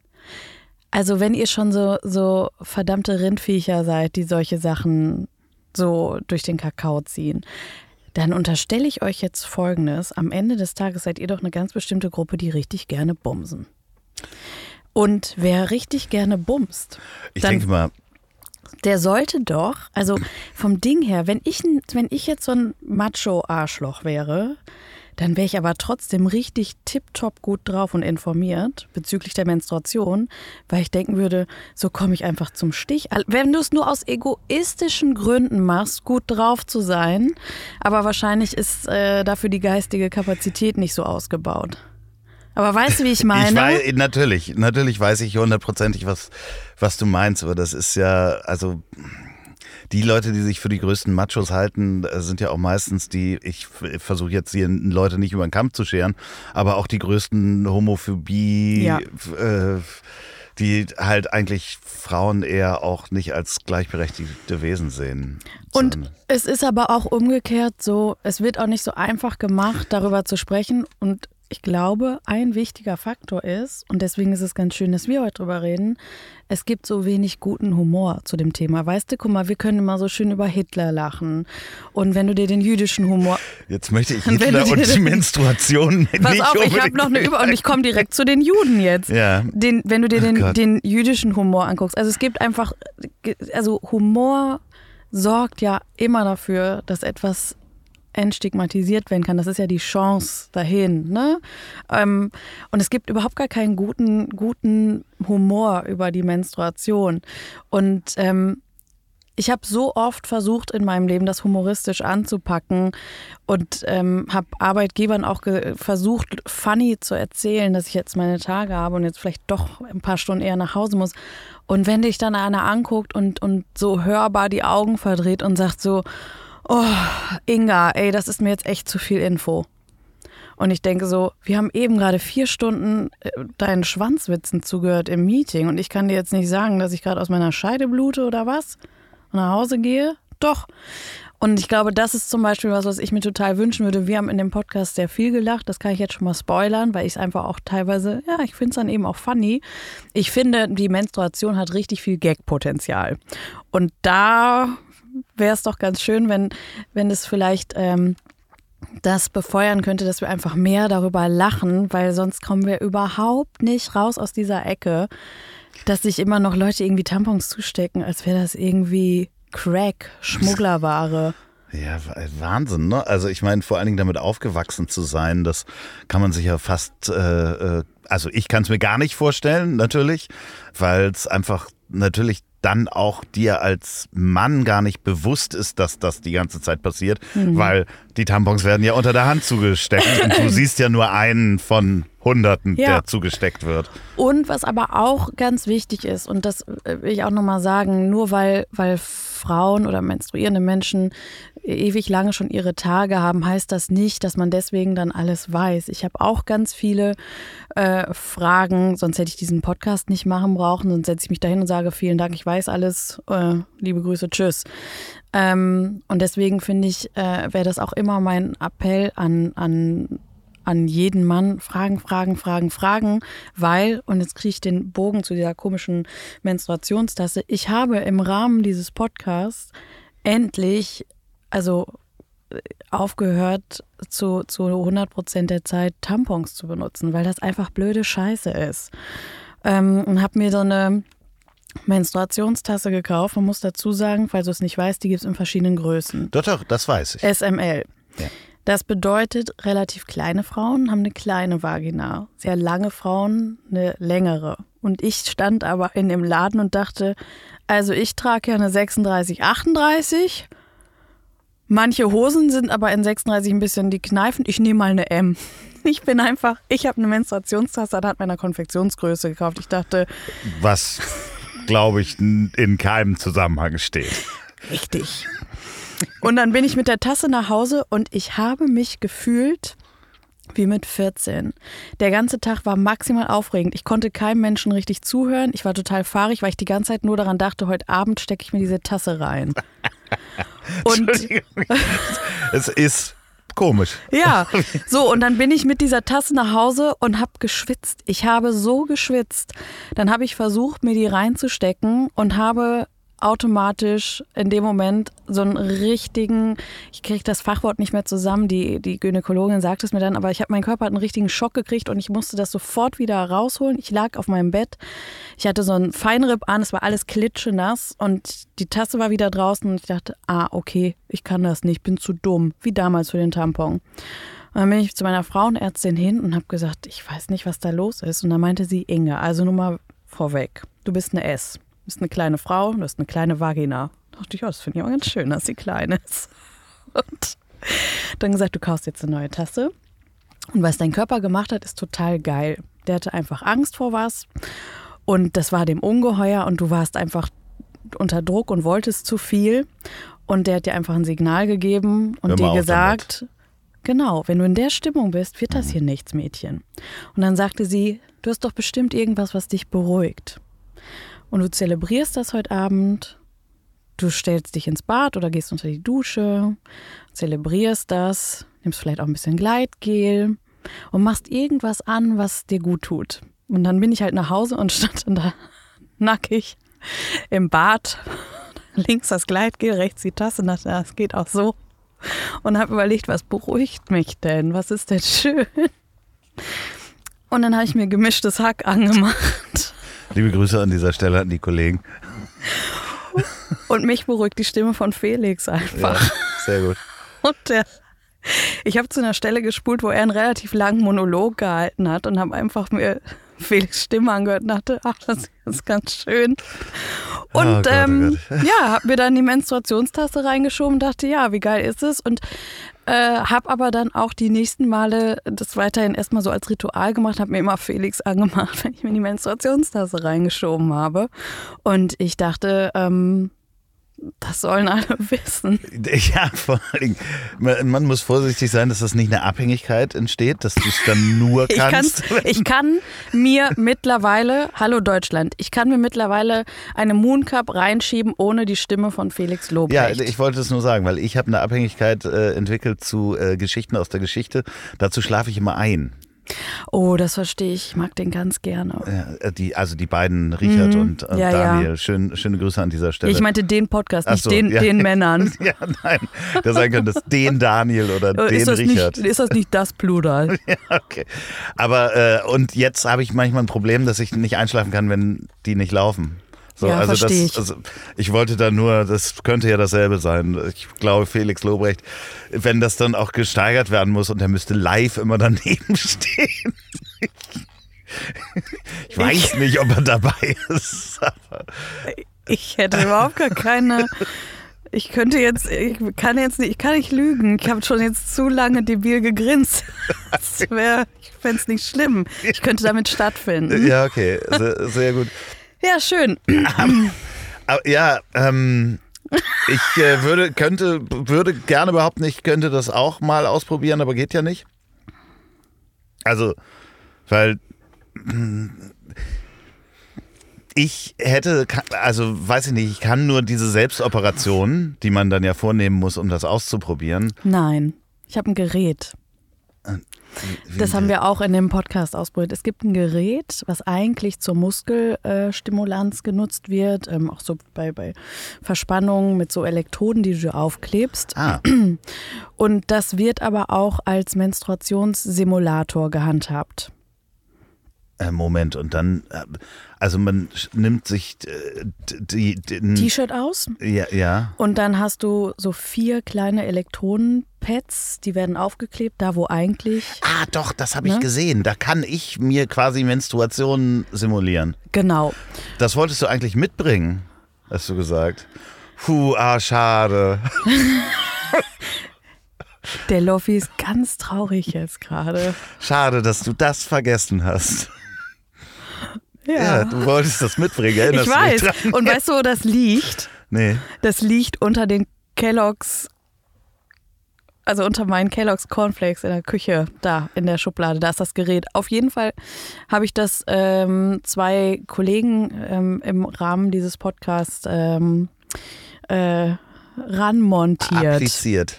Also wenn ihr schon so, so verdammte Rindviecher seid, die solche Sachen so durch den Kakao ziehen, dann unterstelle ich euch jetzt Folgendes. Am Ende des Tages seid ihr doch eine ganz bestimmte Gruppe, die richtig gerne bumsen. Und wer richtig gerne bumst. Ich denke mal, der sollte doch, also vom Ding her, wenn ich, wenn ich jetzt so ein Macho-Arschloch wäre, dann wäre ich aber trotzdem richtig tipptopp gut drauf und informiert bezüglich der Menstruation, weil ich denken würde, so komme ich einfach zum Stich. Wenn du es nur aus egoistischen Gründen machst, gut drauf zu sein, aber wahrscheinlich ist äh, dafür die geistige Kapazität nicht so ausgebaut. Aber weißt du, wie ich meine? Ich weiß, natürlich, natürlich weiß ich hundertprozentig, was, was du meinst, aber das ist ja, also die Leute, die sich für die größten Machos halten, äh, sind ja auch meistens die, ich versuche jetzt hier Leute nicht über den Kampf zu scheren, aber auch die größten Homophobie, ja. äh, die halt eigentlich Frauen eher auch nicht als gleichberechtigte Wesen sehen. Und es ist aber auch umgekehrt so, es wird auch nicht so einfach gemacht, darüber zu sprechen und ich glaube, ein wichtiger Faktor ist, und deswegen ist es ganz schön, dass wir heute drüber reden, es gibt so wenig guten Humor zu dem Thema. Weißt du, guck mal, wir können immer so schön über Hitler lachen. Und wenn du dir den jüdischen Humor. Jetzt möchte ich Hitler und, die Menstruation Pass nicht auf, ich habe noch eine Über- und ich komme direkt zu den Juden jetzt. Ja. Den, wenn du dir den, den jüdischen Humor anguckst. Also es gibt einfach, also Humor sorgt ja immer dafür, dass etwas entstigmatisiert werden kann. Das ist ja die Chance dahin. Ne? Ähm, und es gibt überhaupt gar keinen guten, guten Humor über die Menstruation. Und ähm, ich habe so oft versucht in meinem Leben, das humoristisch anzupacken und ähm, habe Arbeitgebern auch versucht, funny zu erzählen, dass ich jetzt meine Tage habe und jetzt vielleicht doch ein paar Stunden eher nach Hause muss. Und wenn dich dann einer anguckt und, und so hörbar die Augen verdreht und sagt so, oh, Inga, ey, das ist mir jetzt echt zu viel Info. Und ich denke so, wir haben eben gerade vier Stunden äh, deinen Schwanzwitzen zugehört im Meeting und ich kann dir jetzt nicht sagen, dass ich gerade aus meiner Scheide blute oder was und nach Hause gehe. Doch. Und ich glaube, das ist zum Beispiel was, was ich mir total wünschen würde. Wir haben in dem Podcast sehr viel gelacht. Das kann ich jetzt schon mal spoilern, weil ich es einfach auch teilweise, ja, ich finde es dann eben auch funny. Ich finde, die Menstruation hat richtig viel Gag-Potenzial. Und da wäre es doch ganz schön, wenn, wenn es vielleicht ähm, das befeuern könnte, dass wir einfach mehr darüber lachen, weil sonst kommen wir überhaupt nicht raus aus dieser Ecke, dass sich immer noch Leute irgendwie Tampons zustecken, als wäre das irgendwie Crack, Schmugglerware. Ja, Wahnsinn, ne? Also ich meine, vor allen Dingen damit aufgewachsen zu sein, das kann man sich ja fast, äh, äh also ich kann es mir gar nicht vorstellen, natürlich, weil es einfach natürlich dann auch dir als Mann gar nicht bewusst ist, dass das die ganze Zeit passiert, weil die Tampons werden ja unter der Hand zugesteckt. Und du siehst ja nur einen von Hunderten, Ja. der zugesteckt wird. Und was aber auch ganz wichtig ist, und das äh, will ich auch nochmal sagen, nur weil, weil Frauen oder menstruierende Menschen ewig lange schon ihre Tage haben, heißt das nicht, dass man deswegen dann alles weiß. Ich habe auch ganz viele äh, Fragen, sonst hätte ich diesen Podcast nicht machen brauchen, sonst setze ich mich dahin und sage, vielen Dank, ich weiß alles, äh, liebe Grüße, tschüss. Ähm, und deswegen finde ich, äh, wäre das auch immer mein Appell an, an an jeden Mann Fragen, Fragen, Fragen, Fragen, weil, und jetzt kriege ich den Bogen zu dieser komischen Menstruationstasse, ich habe im Rahmen dieses Podcasts endlich, also äh, aufgehört, zu, zu 100 Prozent der Zeit Tampons zu benutzen, weil das einfach blöde Scheiße ist. Ähm, und habe mir so eine Menstruationstasse gekauft. Man muss dazu sagen, falls du es nicht weißt, die gibt es in verschiedenen Größen. Doch, doch, das weiß ich. SML. Ja. Das bedeutet, relativ kleine Frauen haben eine kleine Vagina, sehr lange Frauen eine längere. Und ich stand aber in dem Laden und dachte, also ich trage ja eine 36, 38. Manche Hosen sind aber in 36 ein bisschen die Kneifen. Ich nehme mal eine M. Ich bin einfach, ich habe eine Menstruationstasse anhand meiner Konfektionsgröße gekauft. Ich dachte, Was, glaube ich, in keinem Zusammenhang steht. Richtig. Und dann bin ich mit der Tasse nach Hause und ich habe mich gefühlt wie mit 14. Der ganze Tag war maximal aufregend. Ich konnte keinem Menschen richtig zuhören. Ich war total fahrig, weil ich die ganze Zeit nur daran dachte, heute Abend stecke ich mir diese Tasse rein. Und Es ist komisch. ja, so und dann bin ich mit dieser Tasse nach Hause und habe geschwitzt. Ich habe so geschwitzt. Dann habe ich versucht, mir die reinzustecken und habe automatisch in dem Moment so einen richtigen, ich kriege das Fachwort nicht mehr zusammen, die, die Gynäkologin sagt es mir dann, aber ich habe, mein Körper einen richtigen Schock gekriegt und ich musste das sofort wieder rausholen. Ich lag auf meinem Bett, ich hatte so einen Feinripp an, es war alles klitschenass und die Tasse war wieder draußen und ich dachte, ah, okay, ich kann das nicht, bin zu dumm, wie damals für den Tampon. Und dann bin ich zu meiner Frauenärztin hin und habe gesagt, ich weiß nicht, was da los ist. Und dann meinte sie, Inge, also nur mal vorweg, du bist eine S. Du bist eine kleine Frau, du hast eine kleine Vagina. Da dachte ich, ja, das finde ich aber ganz schön, dass sie klein ist. Und dann gesagt, du kaufst jetzt eine neue Tasse. Und was dein Körper gemacht hat, ist total geil. Der hatte einfach Angst vor was. Und das war dem ungeheuer und du warst einfach unter Druck und wolltest zu viel. Und der hat dir einfach ein Signal gegeben und dir gesagt, genau, wenn du in der Stimmung bist, wird das Mhm. hier nichts, Mädchen. Und dann sagte sie, du hast doch bestimmt irgendwas, was dich beruhigt. Und du zelebrierst das heute Abend. Du stellst dich ins Bad oder gehst unter die Dusche, zelebrierst das, nimmst vielleicht auch ein bisschen Gleitgel und machst irgendwas an, was dir gut tut. Und dann bin ich halt nach Hause und stand dann da nackig im Bad. Links das Gleitgel, rechts die Tasse. Dachte, das geht auch so. Und habe überlegt, was beruhigt mich denn? Was ist denn schön? Und dann habe ich mir gemischtes Hack angemacht. Liebe Grüße an dieser Stelle an die Kollegen. Und mich beruhigt die Stimme von Felix Ja, einfach. sehr gut. Und der, ich habe zu einer Stelle gespult, wo er einen relativ langen Monolog gehalten hat und habe einfach mir Felix Stimme angehört und dachte, ach, das ist ganz schön. Und Oh Gott, oh ähm, Gott. ja, habe mir dann die Menstruationstasse reingeschoben und dachte, ja, wie geil ist es? Und äh, habe aber dann auch die nächsten Male das weiterhin erstmal so als Ritual gemacht, habe mir immer Felix angemacht, wenn ich mir die Menstruationstasse reingeschoben habe. Und ich dachte, ähm, das sollen alle wissen. Ja, vor allen Dingen, man, muss vorsichtig sein, dass das nicht eine Abhängigkeit entsteht, dass du es dann nur Ich, kannst. kann's, ich kann mir mittlerweile, hallo Deutschland, ich kann mir mittlerweile eine Mooncup reinschieben, ohne die Stimme von Felix Ja, Lobrecht. ich wollte es nur sagen, weil ich habe eine Abhängigkeit äh, entwickelt zu äh, Geschichten aus der Geschichte. Dazu schlafe ich immer ein. Oh, das verstehe ich. Ich mag den ganz gerne. Ja, äh, die, also die beiden, Richard Mhm. und, und Ja, ja. Daniel. Schön, schöne Grüße an dieser Stelle. Ich meinte den Podcast, nicht so, den, ja. den Männern. ja, nein, da sein könnte es den Daniel oder den Ist das, Richard. nicht, ist das nicht das Plural? Ja, okay. Aber äh, und jetzt habe ich manchmal ein Problem, dass ich nicht einschlafen kann, wenn die nicht laufen. So, Ja, also das, ich. Also ich wollte da nur, das könnte ja dasselbe sein. Ich glaube, Felix Lobrecht, wenn das dann auch gesteigert werden muss und er müsste live immer daneben stehen. Ich weiß nicht, ob er dabei ist. Aber Ich hätte überhaupt gar keine. Ich könnte jetzt, ich kann jetzt nicht, ich kann nicht lügen. Ich habe schon jetzt zu lange debil gegrinst. Das wäre, ich fände es nicht schlimm. Ich könnte damit stattfinden. Ja, okay, sehr, sehr gut. Ja, schön. Aber ja, ähm, ich äh, würde, könnte, würde gerne überhaupt nicht, könnte das auch mal ausprobieren, aber geht ja nicht. Also, weil mm, ich hätte, also weiß ich nicht, ich kann nur diese Selbstoperation, die man dann ja vornehmen muss, um das auszuprobieren. Nein, ich habe ein Gerät. Das haben wir auch in dem Podcast ausprobiert. Es gibt ein Gerät, was eigentlich zur Muskelstimulanz genutzt wird, ähm, auch so bei, bei Verspannungen mit so Elektroden, die du aufklebst. Ah. Und das wird aber auch als Menstruationssimulator gehandhabt. Äh, Moment, und dann, äh, also man nimmt sich äh, die, die, T-Shirt aus ja, ja. und dann hast du so vier kleine Elektrodenpads, die werden aufgeklebt, da wo eigentlich. Ah, doch, das habe ich Ne? gesehen. Da kann ich mir quasi Menstruation simulieren. Genau. Das wolltest du eigentlich mitbringen, hast du gesagt. Puh, ah, schade. Der Loffi ist ganz traurig jetzt gerade. Schade, dass du das vergessen hast. Ja, du wolltest das mitbringen, erinnerst Ich weiß. Und weißt du, wo das liegt? Nee. Das liegt unter den Kelloggs, also unter meinen Kelloggs Cornflakes in der Küche, da in der Schublade. Da ist das Gerät. Auf jeden Fall habe ich das ähm, zwei Kollegen ähm, im Rahmen dieses Podcasts ähm, äh, ranmontiert. Appliziert.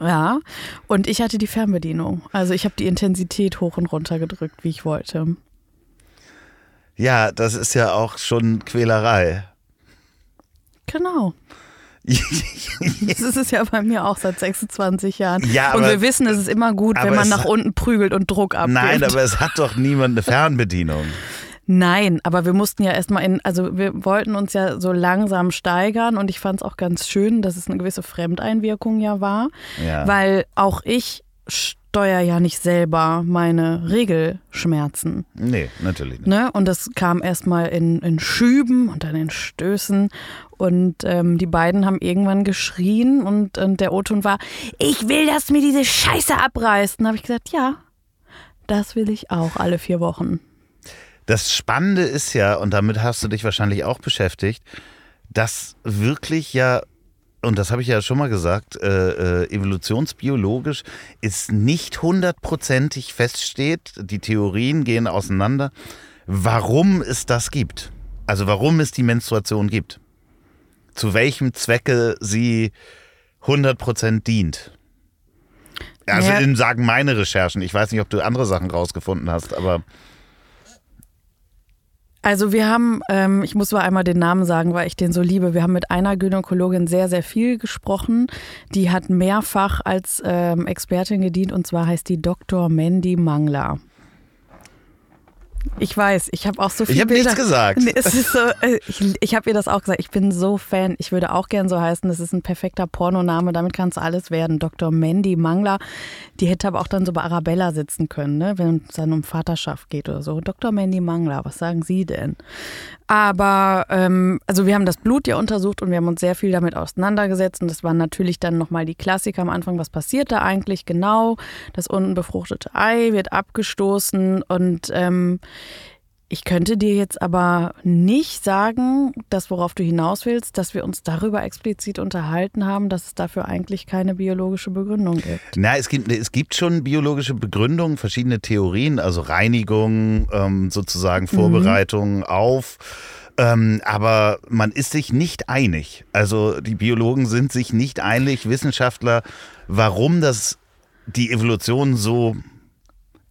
Ja, und ich hatte die Fernbedienung. Also ich habe die Intensität hoch und runter gedrückt, wie ich wollte. Ja, das ist ja auch schon Quälerei. Genau. Das ist es ja bei mir auch seit 26 Jahren. Ja, und aber- wir wissen, es ist immer gut, wenn man nach unten prügelt und Druck abgibt. Nein, aber es hat doch niemand eine Fernbedienung. Nein, aber wir mussten ja erstmal in, also wir wollten uns ja so langsam steigern und ich fand es auch ganz schön, dass es eine gewisse Fremdeinwirkung ja war, Ja. weil auch ich steuere ja nicht selber meine Regelschmerzen. Nee, natürlich nicht. Ne? Und das kam erstmal in, in Schüben und dann in Stößen. Und ähm, die beiden haben irgendwann geschrien und, und der O-Ton war, ich will, dass mir diese Scheiße abreißt. Und habe ich gesagt, ja, das will ich auch alle vier Wochen. Das Spannende ist ja, und damit hast du dich wahrscheinlich auch beschäftigt, dass wirklich ja, und das habe ich ja schon mal gesagt, äh, äh, evolutionsbiologisch ist nicht hundertprozentig feststeht, die Theorien gehen auseinander, warum es das gibt. Also warum es die Menstruation gibt. Zu welchem Zwecke sie 100% dient. Also Ja. sagen meine Recherchen. Ich weiß nicht, ob du andere Sachen rausgefunden hast, aber Also wir haben, ähm, ich muss mal einmal den Namen sagen, weil ich den so liebe. Wir haben mit einer Gynäkologin sehr, sehr viel gesprochen. Die hat mehrfach als ähm, Expertin gedient und zwar heißt die Dr. Mandy Mangler. Ich weiß, ich habe auch so viele hab Bilder. nichts gesagt. Nee, so, äh, ich ich habe ihr das auch gesagt. Ich bin so Fan. Ich würde auch gern so heißen. Das ist ein perfekter Pornoname. Damit kann es alles werden. Dr. Mandy Mangler. Die hätte aber auch dann so bei Arabella sitzen können, ne? wenn es dann um Vaterschaft geht oder so. Dr. Mandy Mangler, was sagen Sie denn? Aber ähm, also wir haben das Blut ja untersucht und wir haben uns sehr viel damit auseinandergesetzt. Und das waren natürlich dann nochmal die Klassiker am Anfang. Was passiert da eigentlich genau? Das unten befruchtete Ei wird abgestoßen und ähm, ich könnte dir jetzt aber nicht sagen, das worauf du hinaus willst, dass wir uns darüber explizit unterhalten haben, dass es dafür eigentlich keine biologische Begründung gibt. Na, es gibt, es gibt schon biologische Begründungen, verschiedene Theorien, also Reinigung, ähm, sozusagen Vorbereitung auf. Ähm, aber man ist sich nicht einig. Also die Biologen sind sich nicht einig, Wissenschaftler, warum das die Evolution so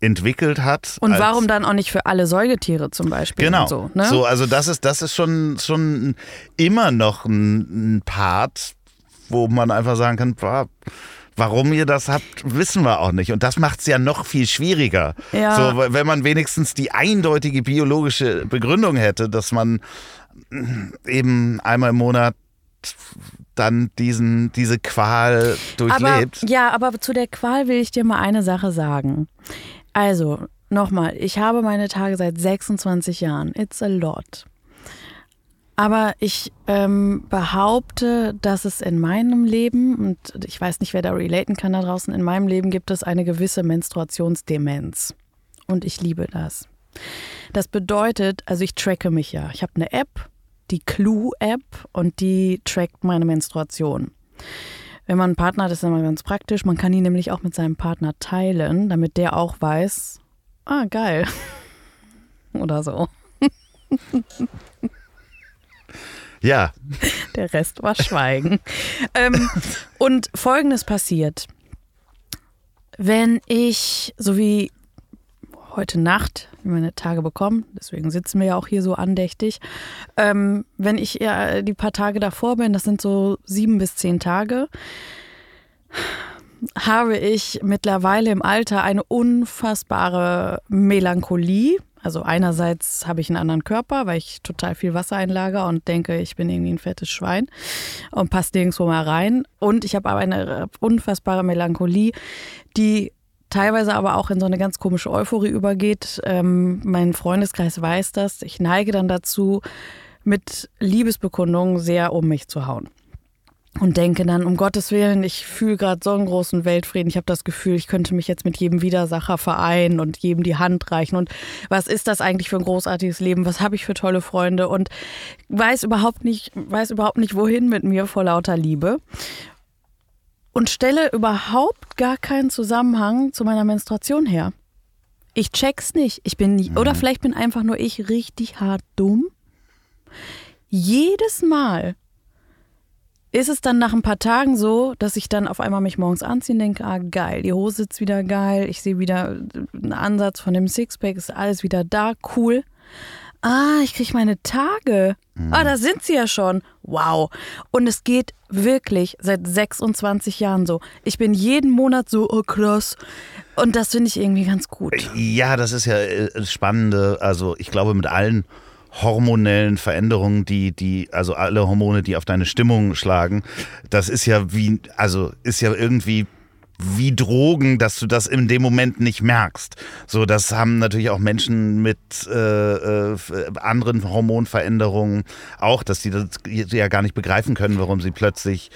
entwickelt hat. Und warum dann auch nicht für alle Säugetiere zum Beispiel? Genau. So, ne? so, also das ist, das ist schon, schon immer noch ein, ein Part, wo man einfach sagen kann, boah, warum ihr das habt, wissen wir auch nicht. Und das macht es ja noch viel schwieriger. Ja. So, wenn man wenigstens die eindeutige biologische Begründung hätte, dass man eben einmal im Monat dann diesen, diese Qual durchlebt. Aber, ja, aber zu der Qual will ich dir mal eine Sache sagen. Also, nochmal, ich habe meine Tage seit 26 Jahren. It's a lot. Aber ich ähm, behaupte, dass es in meinem Leben, und ich weiß nicht, wer da relaten kann da draußen, in meinem Leben gibt es eine gewisse Menstruationsdemenz. Und ich liebe das. Das bedeutet, also ich tracke mich ja. Ich habe eine App, die Clue-App, und die trackt meine Menstruation. Wenn man einen Partner hat, ist das immer ganz praktisch. Man kann ihn nämlich auch mit seinem Partner teilen, damit der auch weiß, ah, geil. Oder so. Ja. Der Rest war Schweigen. ähm, und folgendes passiert. Wenn ich, so wie heute Nacht meine Tage bekommen, deswegen sitzen wir ja auch hier so andächtig, ähm, wenn ich ja die paar Tage davor bin, das sind so sieben bis zehn Tage, habe ich mittlerweile im Alter eine unfassbare Melancholie. Also einerseits habe ich einen anderen Körper, weil ich total viel Wasser einlager und denke, ich bin irgendwie ein fettes Schwein und passt nirgendwo mal rein. Und ich habe aber eine unfassbare Melancholie, die teilweise aber auch in so eine ganz komische Euphorie übergeht. Ähm, mein Freundeskreis weiß das. Ich neige dann dazu, mit Liebesbekundungen sehr um mich zu hauen und denke dann, um Gottes Willen, ich fühle gerade so einen großen Weltfrieden. Ich habe das Gefühl, ich könnte mich jetzt mit jedem Widersacher vereinen und jedem die Hand reichen. Und was ist das eigentlich für ein großartiges Leben? Was habe ich für tolle Freunde? Und weiß überhaupt nicht, weiß überhaupt nicht, wohin mit mir vor lauter Liebe. Und stelle überhaupt gar keinen Zusammenhang zu meiner Menstruation her. Ich check's nicht. Ich bin nicht, oder mhm. vielleicht bin einfach nur ich richtig hart dumm. Jedes Mal, ist es dann nach ein paar Tagen so, dass ich dann auf einmal mich morgens anziehe und denke, ah geil, die Hose sitzt wieder geil, ich sehe wieder einen Ansatz von dem Sixpack, ist alles wieder da, cool. Ah, ich kriege meine Tage. Mhm. Ah, da sind sie ja schon. Wow. Und es geht wirklich seit 26 Jahren so. Ich bin jeden Monat so, oh krass. Und das finde ich irgendwie ganz gut. Ja, das ist ja äh, das Spannende. Also ich glaube, mit allen hormonellen Veränderungen, die, die, also alle Hormone, die auf deine Stimmung schlagen, das ist ja wie, also ist ja irgendwie wie Drogen, dass du das in dem Moment nicht merkst. So, das haben natürlich auch Menschen mit äh, äh, anderen Hormonveränderungen auch, dass die das ja gar nicht begreifen können, warum sie plötzlich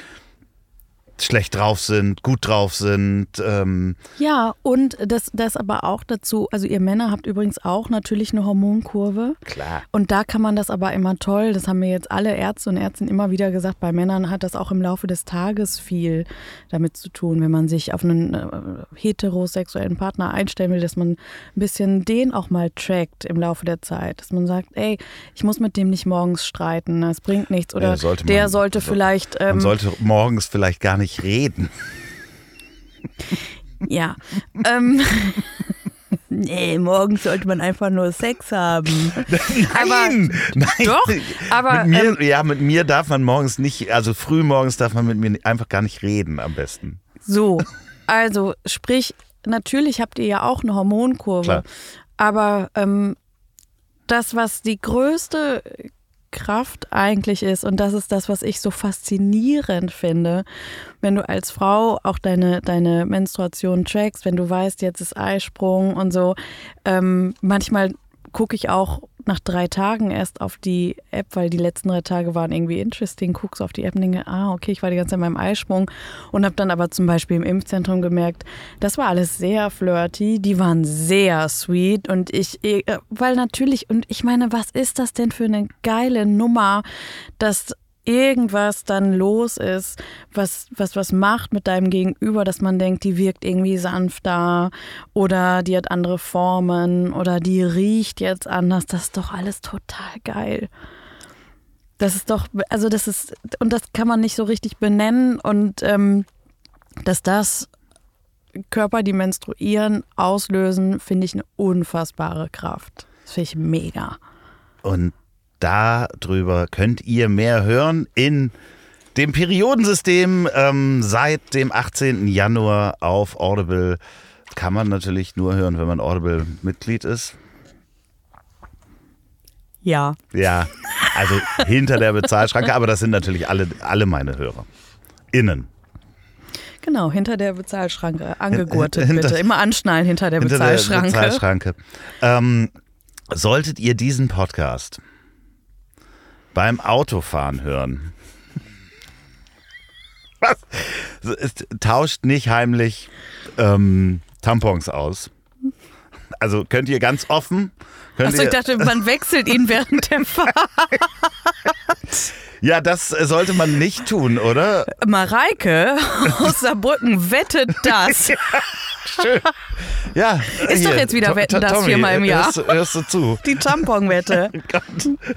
schlecht drauf sind, gut drauf sind. Ähm. Ja, und das, das aber auch dazu, also ihr Männer habt übrigens auch natürlich eine Hormonkurve. Klar. Und da kann man das aber immer toll, das haben mir jetzt alle Ärzte und Ärztinnen immer wieder gesagt, bei Männern hat das auch im Laufe des Tages viel damit zu tun, wenn man sich auf einen äh, heterosexuellen Partner einstellen will, dass man ein bisschen den auch mal trackt im Laufe der Zeit. Dass man sagt, ey, ich muss mit dem nicht morgens streiten, das bringt nichts. Oder ja, sollte man, der sollte vielleicht. Ähm, man sollte morgens vielleicht gar nicht nicht reden. Ja. ähm. Nee, morgens sollte man einfach nur Sex haben. Nein, aber, nein. Doch, aber. Mit mir, ähm, ja, mit mir darf man morgens nicht, also früh morgens darf man mit mir einfach gar nicht reden am besten. So, also sprich, natürlich habt ihr ja auch eine Hormonkurve. Klar. Aber ähm, das, was die größte Kraft eigentlich ist. Und das ist das, was ich so faszinierend finde, wenn du als Frau auch deine, deine Menstruation trackst, wenn du weißt, jetzt ist Eisprung und so. Ähm, manchmal gucke ich auch nach drei Tagen erst auf die App, weil die letzten drei Tage waren irgendwie interesting. Guckst auf die App und denke, ah, okay, ich war die ganze Zeit in meinem Eisprung und habe dann aber zum Beispiel im Impfzentrum gemerkt, das war alles sehr flirty, die waren sehr sweet und ich, äh, weil natürlich, und ich meine, was ist das denn für eine geile Nummer, dass irgendwas dann los ist, was, was was macht mit deinem Gegenüber, dass man denkt, die wirkt irgendwie sanfter oder die hat andere Formen oder die riecht jetzt anders, das ist doch alles total geil. Das ist doch, also das ist, und das kann man nicht so richtig benennen und ähm, dass das Körper, die menstruieren, auslösen, finde ich eine unfassbare Kraft. Das finde ich mega. Und darüber könnt ihr mehr hören in dem Periodensystem ähm, seit dem 18. Januar auf Audible. Kann man natürlich nur hören, wenn man Audible-Mitglied ist. Ja. Ja, also hinter der Bezahlschranke, aber das sind natürlich alle, alle meine Hörer. Innen. Genau, hinter der Bezahlschranke, angegurtet hinter, bitte. Immer anschnallen hinter der hinter Bezahlschranke. Der Bezahlschranke. Ähm, solltet ihr diesen Podcast beim Autofahren hören. Was? Es tauscht nicht heimlich ähm, Tampons aus. Also könnt ihr ganz offen. Könnt Achso, ich dachte, man wechselt ihn während der Fahrt. ja, das sollte man nicht tun, oder? Mareike aus Saarbrücken wettet das. Schön. Ja. Ist doch jetzt wieder To- Wetten, das Tommy, viermal im Jahr. Hörst, du- hörst du zu? Die Tamponwette.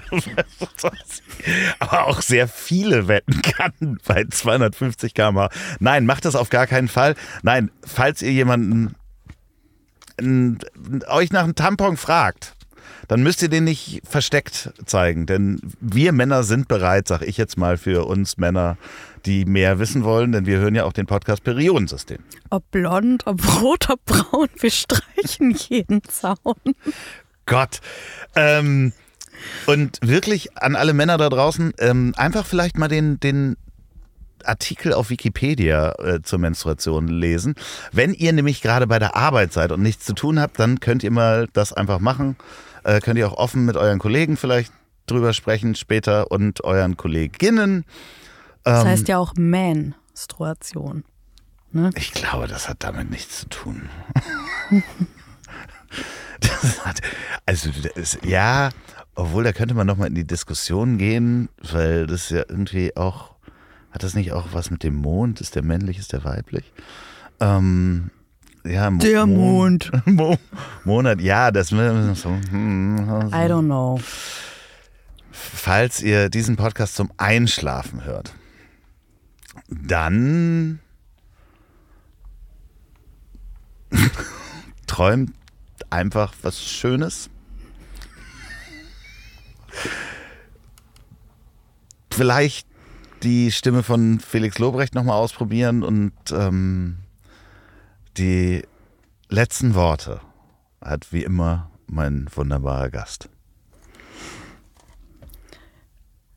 Aber auch sehr viele wetten kann bei 250 km. Nein, macht das auf gar keinen Fall. Nein, falls ihr jemanden euch nach einem Tampon fragt, dann müsst ihr den nicht versteckt zeigen. Denn wir Männer sind bereit, sag ich jetzt mal für uns Männer, die mehr wissen wollen, denn wir hören ja auch den Podcast Periodensystem. Ob blond, ob rot, ob braun, wir streichen jeden Zaun. Gott. Ähm, und wirklich an alle Männer da draußen, ähm, einfach vielleicht mal den, den Artikel auf Wikipedia äh, zur Menstruation lesen. Wenn ihr nämlich gerade bei der Arbeit seid und nichts zu tun habt, dann könnt ihr mal das einfach machen. Äh, könnt ihr auch offen mit euren Kollegen vielleicht drüber sprechen später und euren Kolleginnen. Das Ähm, heißt ja auch Menstruation. Ich glaube, das hat damit nichts zu tun. das hat, also, das, ja, obwohl da könnte man nochmal in die Diskussion gehen, weil das ja irgendwie auch, hat das nicht auch was mit dem Mond? Ist der männlich, ist der weiblich? Ähm, ja, Mo Der Mond. Mo Monat, ja, das so. hm, I don't know. Falls ihr diesen Podcast zum Einschlafen hört, dann träumt einfach was Schönes. Vielleicht die Stimme von Felix Lobrecht nochmal ausprobieren und ähm, die letzten Worte hat wie immer mein wunderbarer Gast.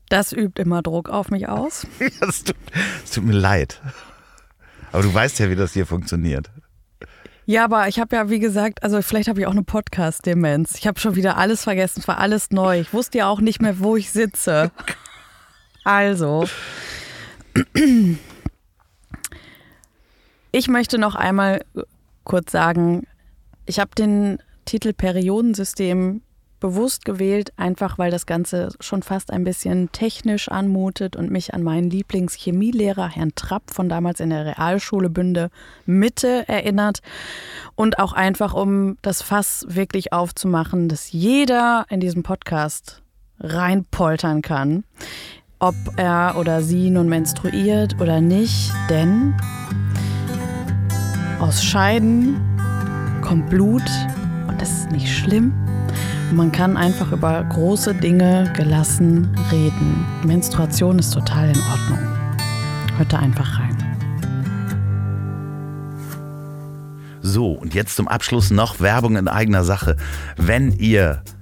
Das übt immer Druck auf mich aus. Es tut, tut mir leid. Aber du weißt ja, wie das hier funktioniert. Ja, aber ich habe ja, wie gesagt, also vielleicht habe ich auch eine Podcast-Demenz. Ich habe schon wieder alles vergessen, es war alles neu. Ich wusste ja auch nicht mehr, wo ich sitze. Also, ich möchte noch einmal kurz sagen, ich habe den Titel Periodensystem bewusst gewählt, einfach weil das Ganze schon fast ein bisschen technisch anmutet und mich an meinen Lieblingschemielehrer Herrn Trapp von damals in der Realschule Bünde Mitte erinnert. Und auch einfach um das Fass wirklich aufzumachen, dass jeder in diesem Podcast reinpoltern kann, ob er oder sie nun menstruiert oder nicht, denn aus Scheiden kommt Blut und das ist nicht schlimm. Man kann einfach über große Dinge gelassen reden. Menstruation ist total in Ordnung. Hört da einfach rein. So, und jetzt zum Abschluss noch Werbung in eigener Sache. Wenn ihr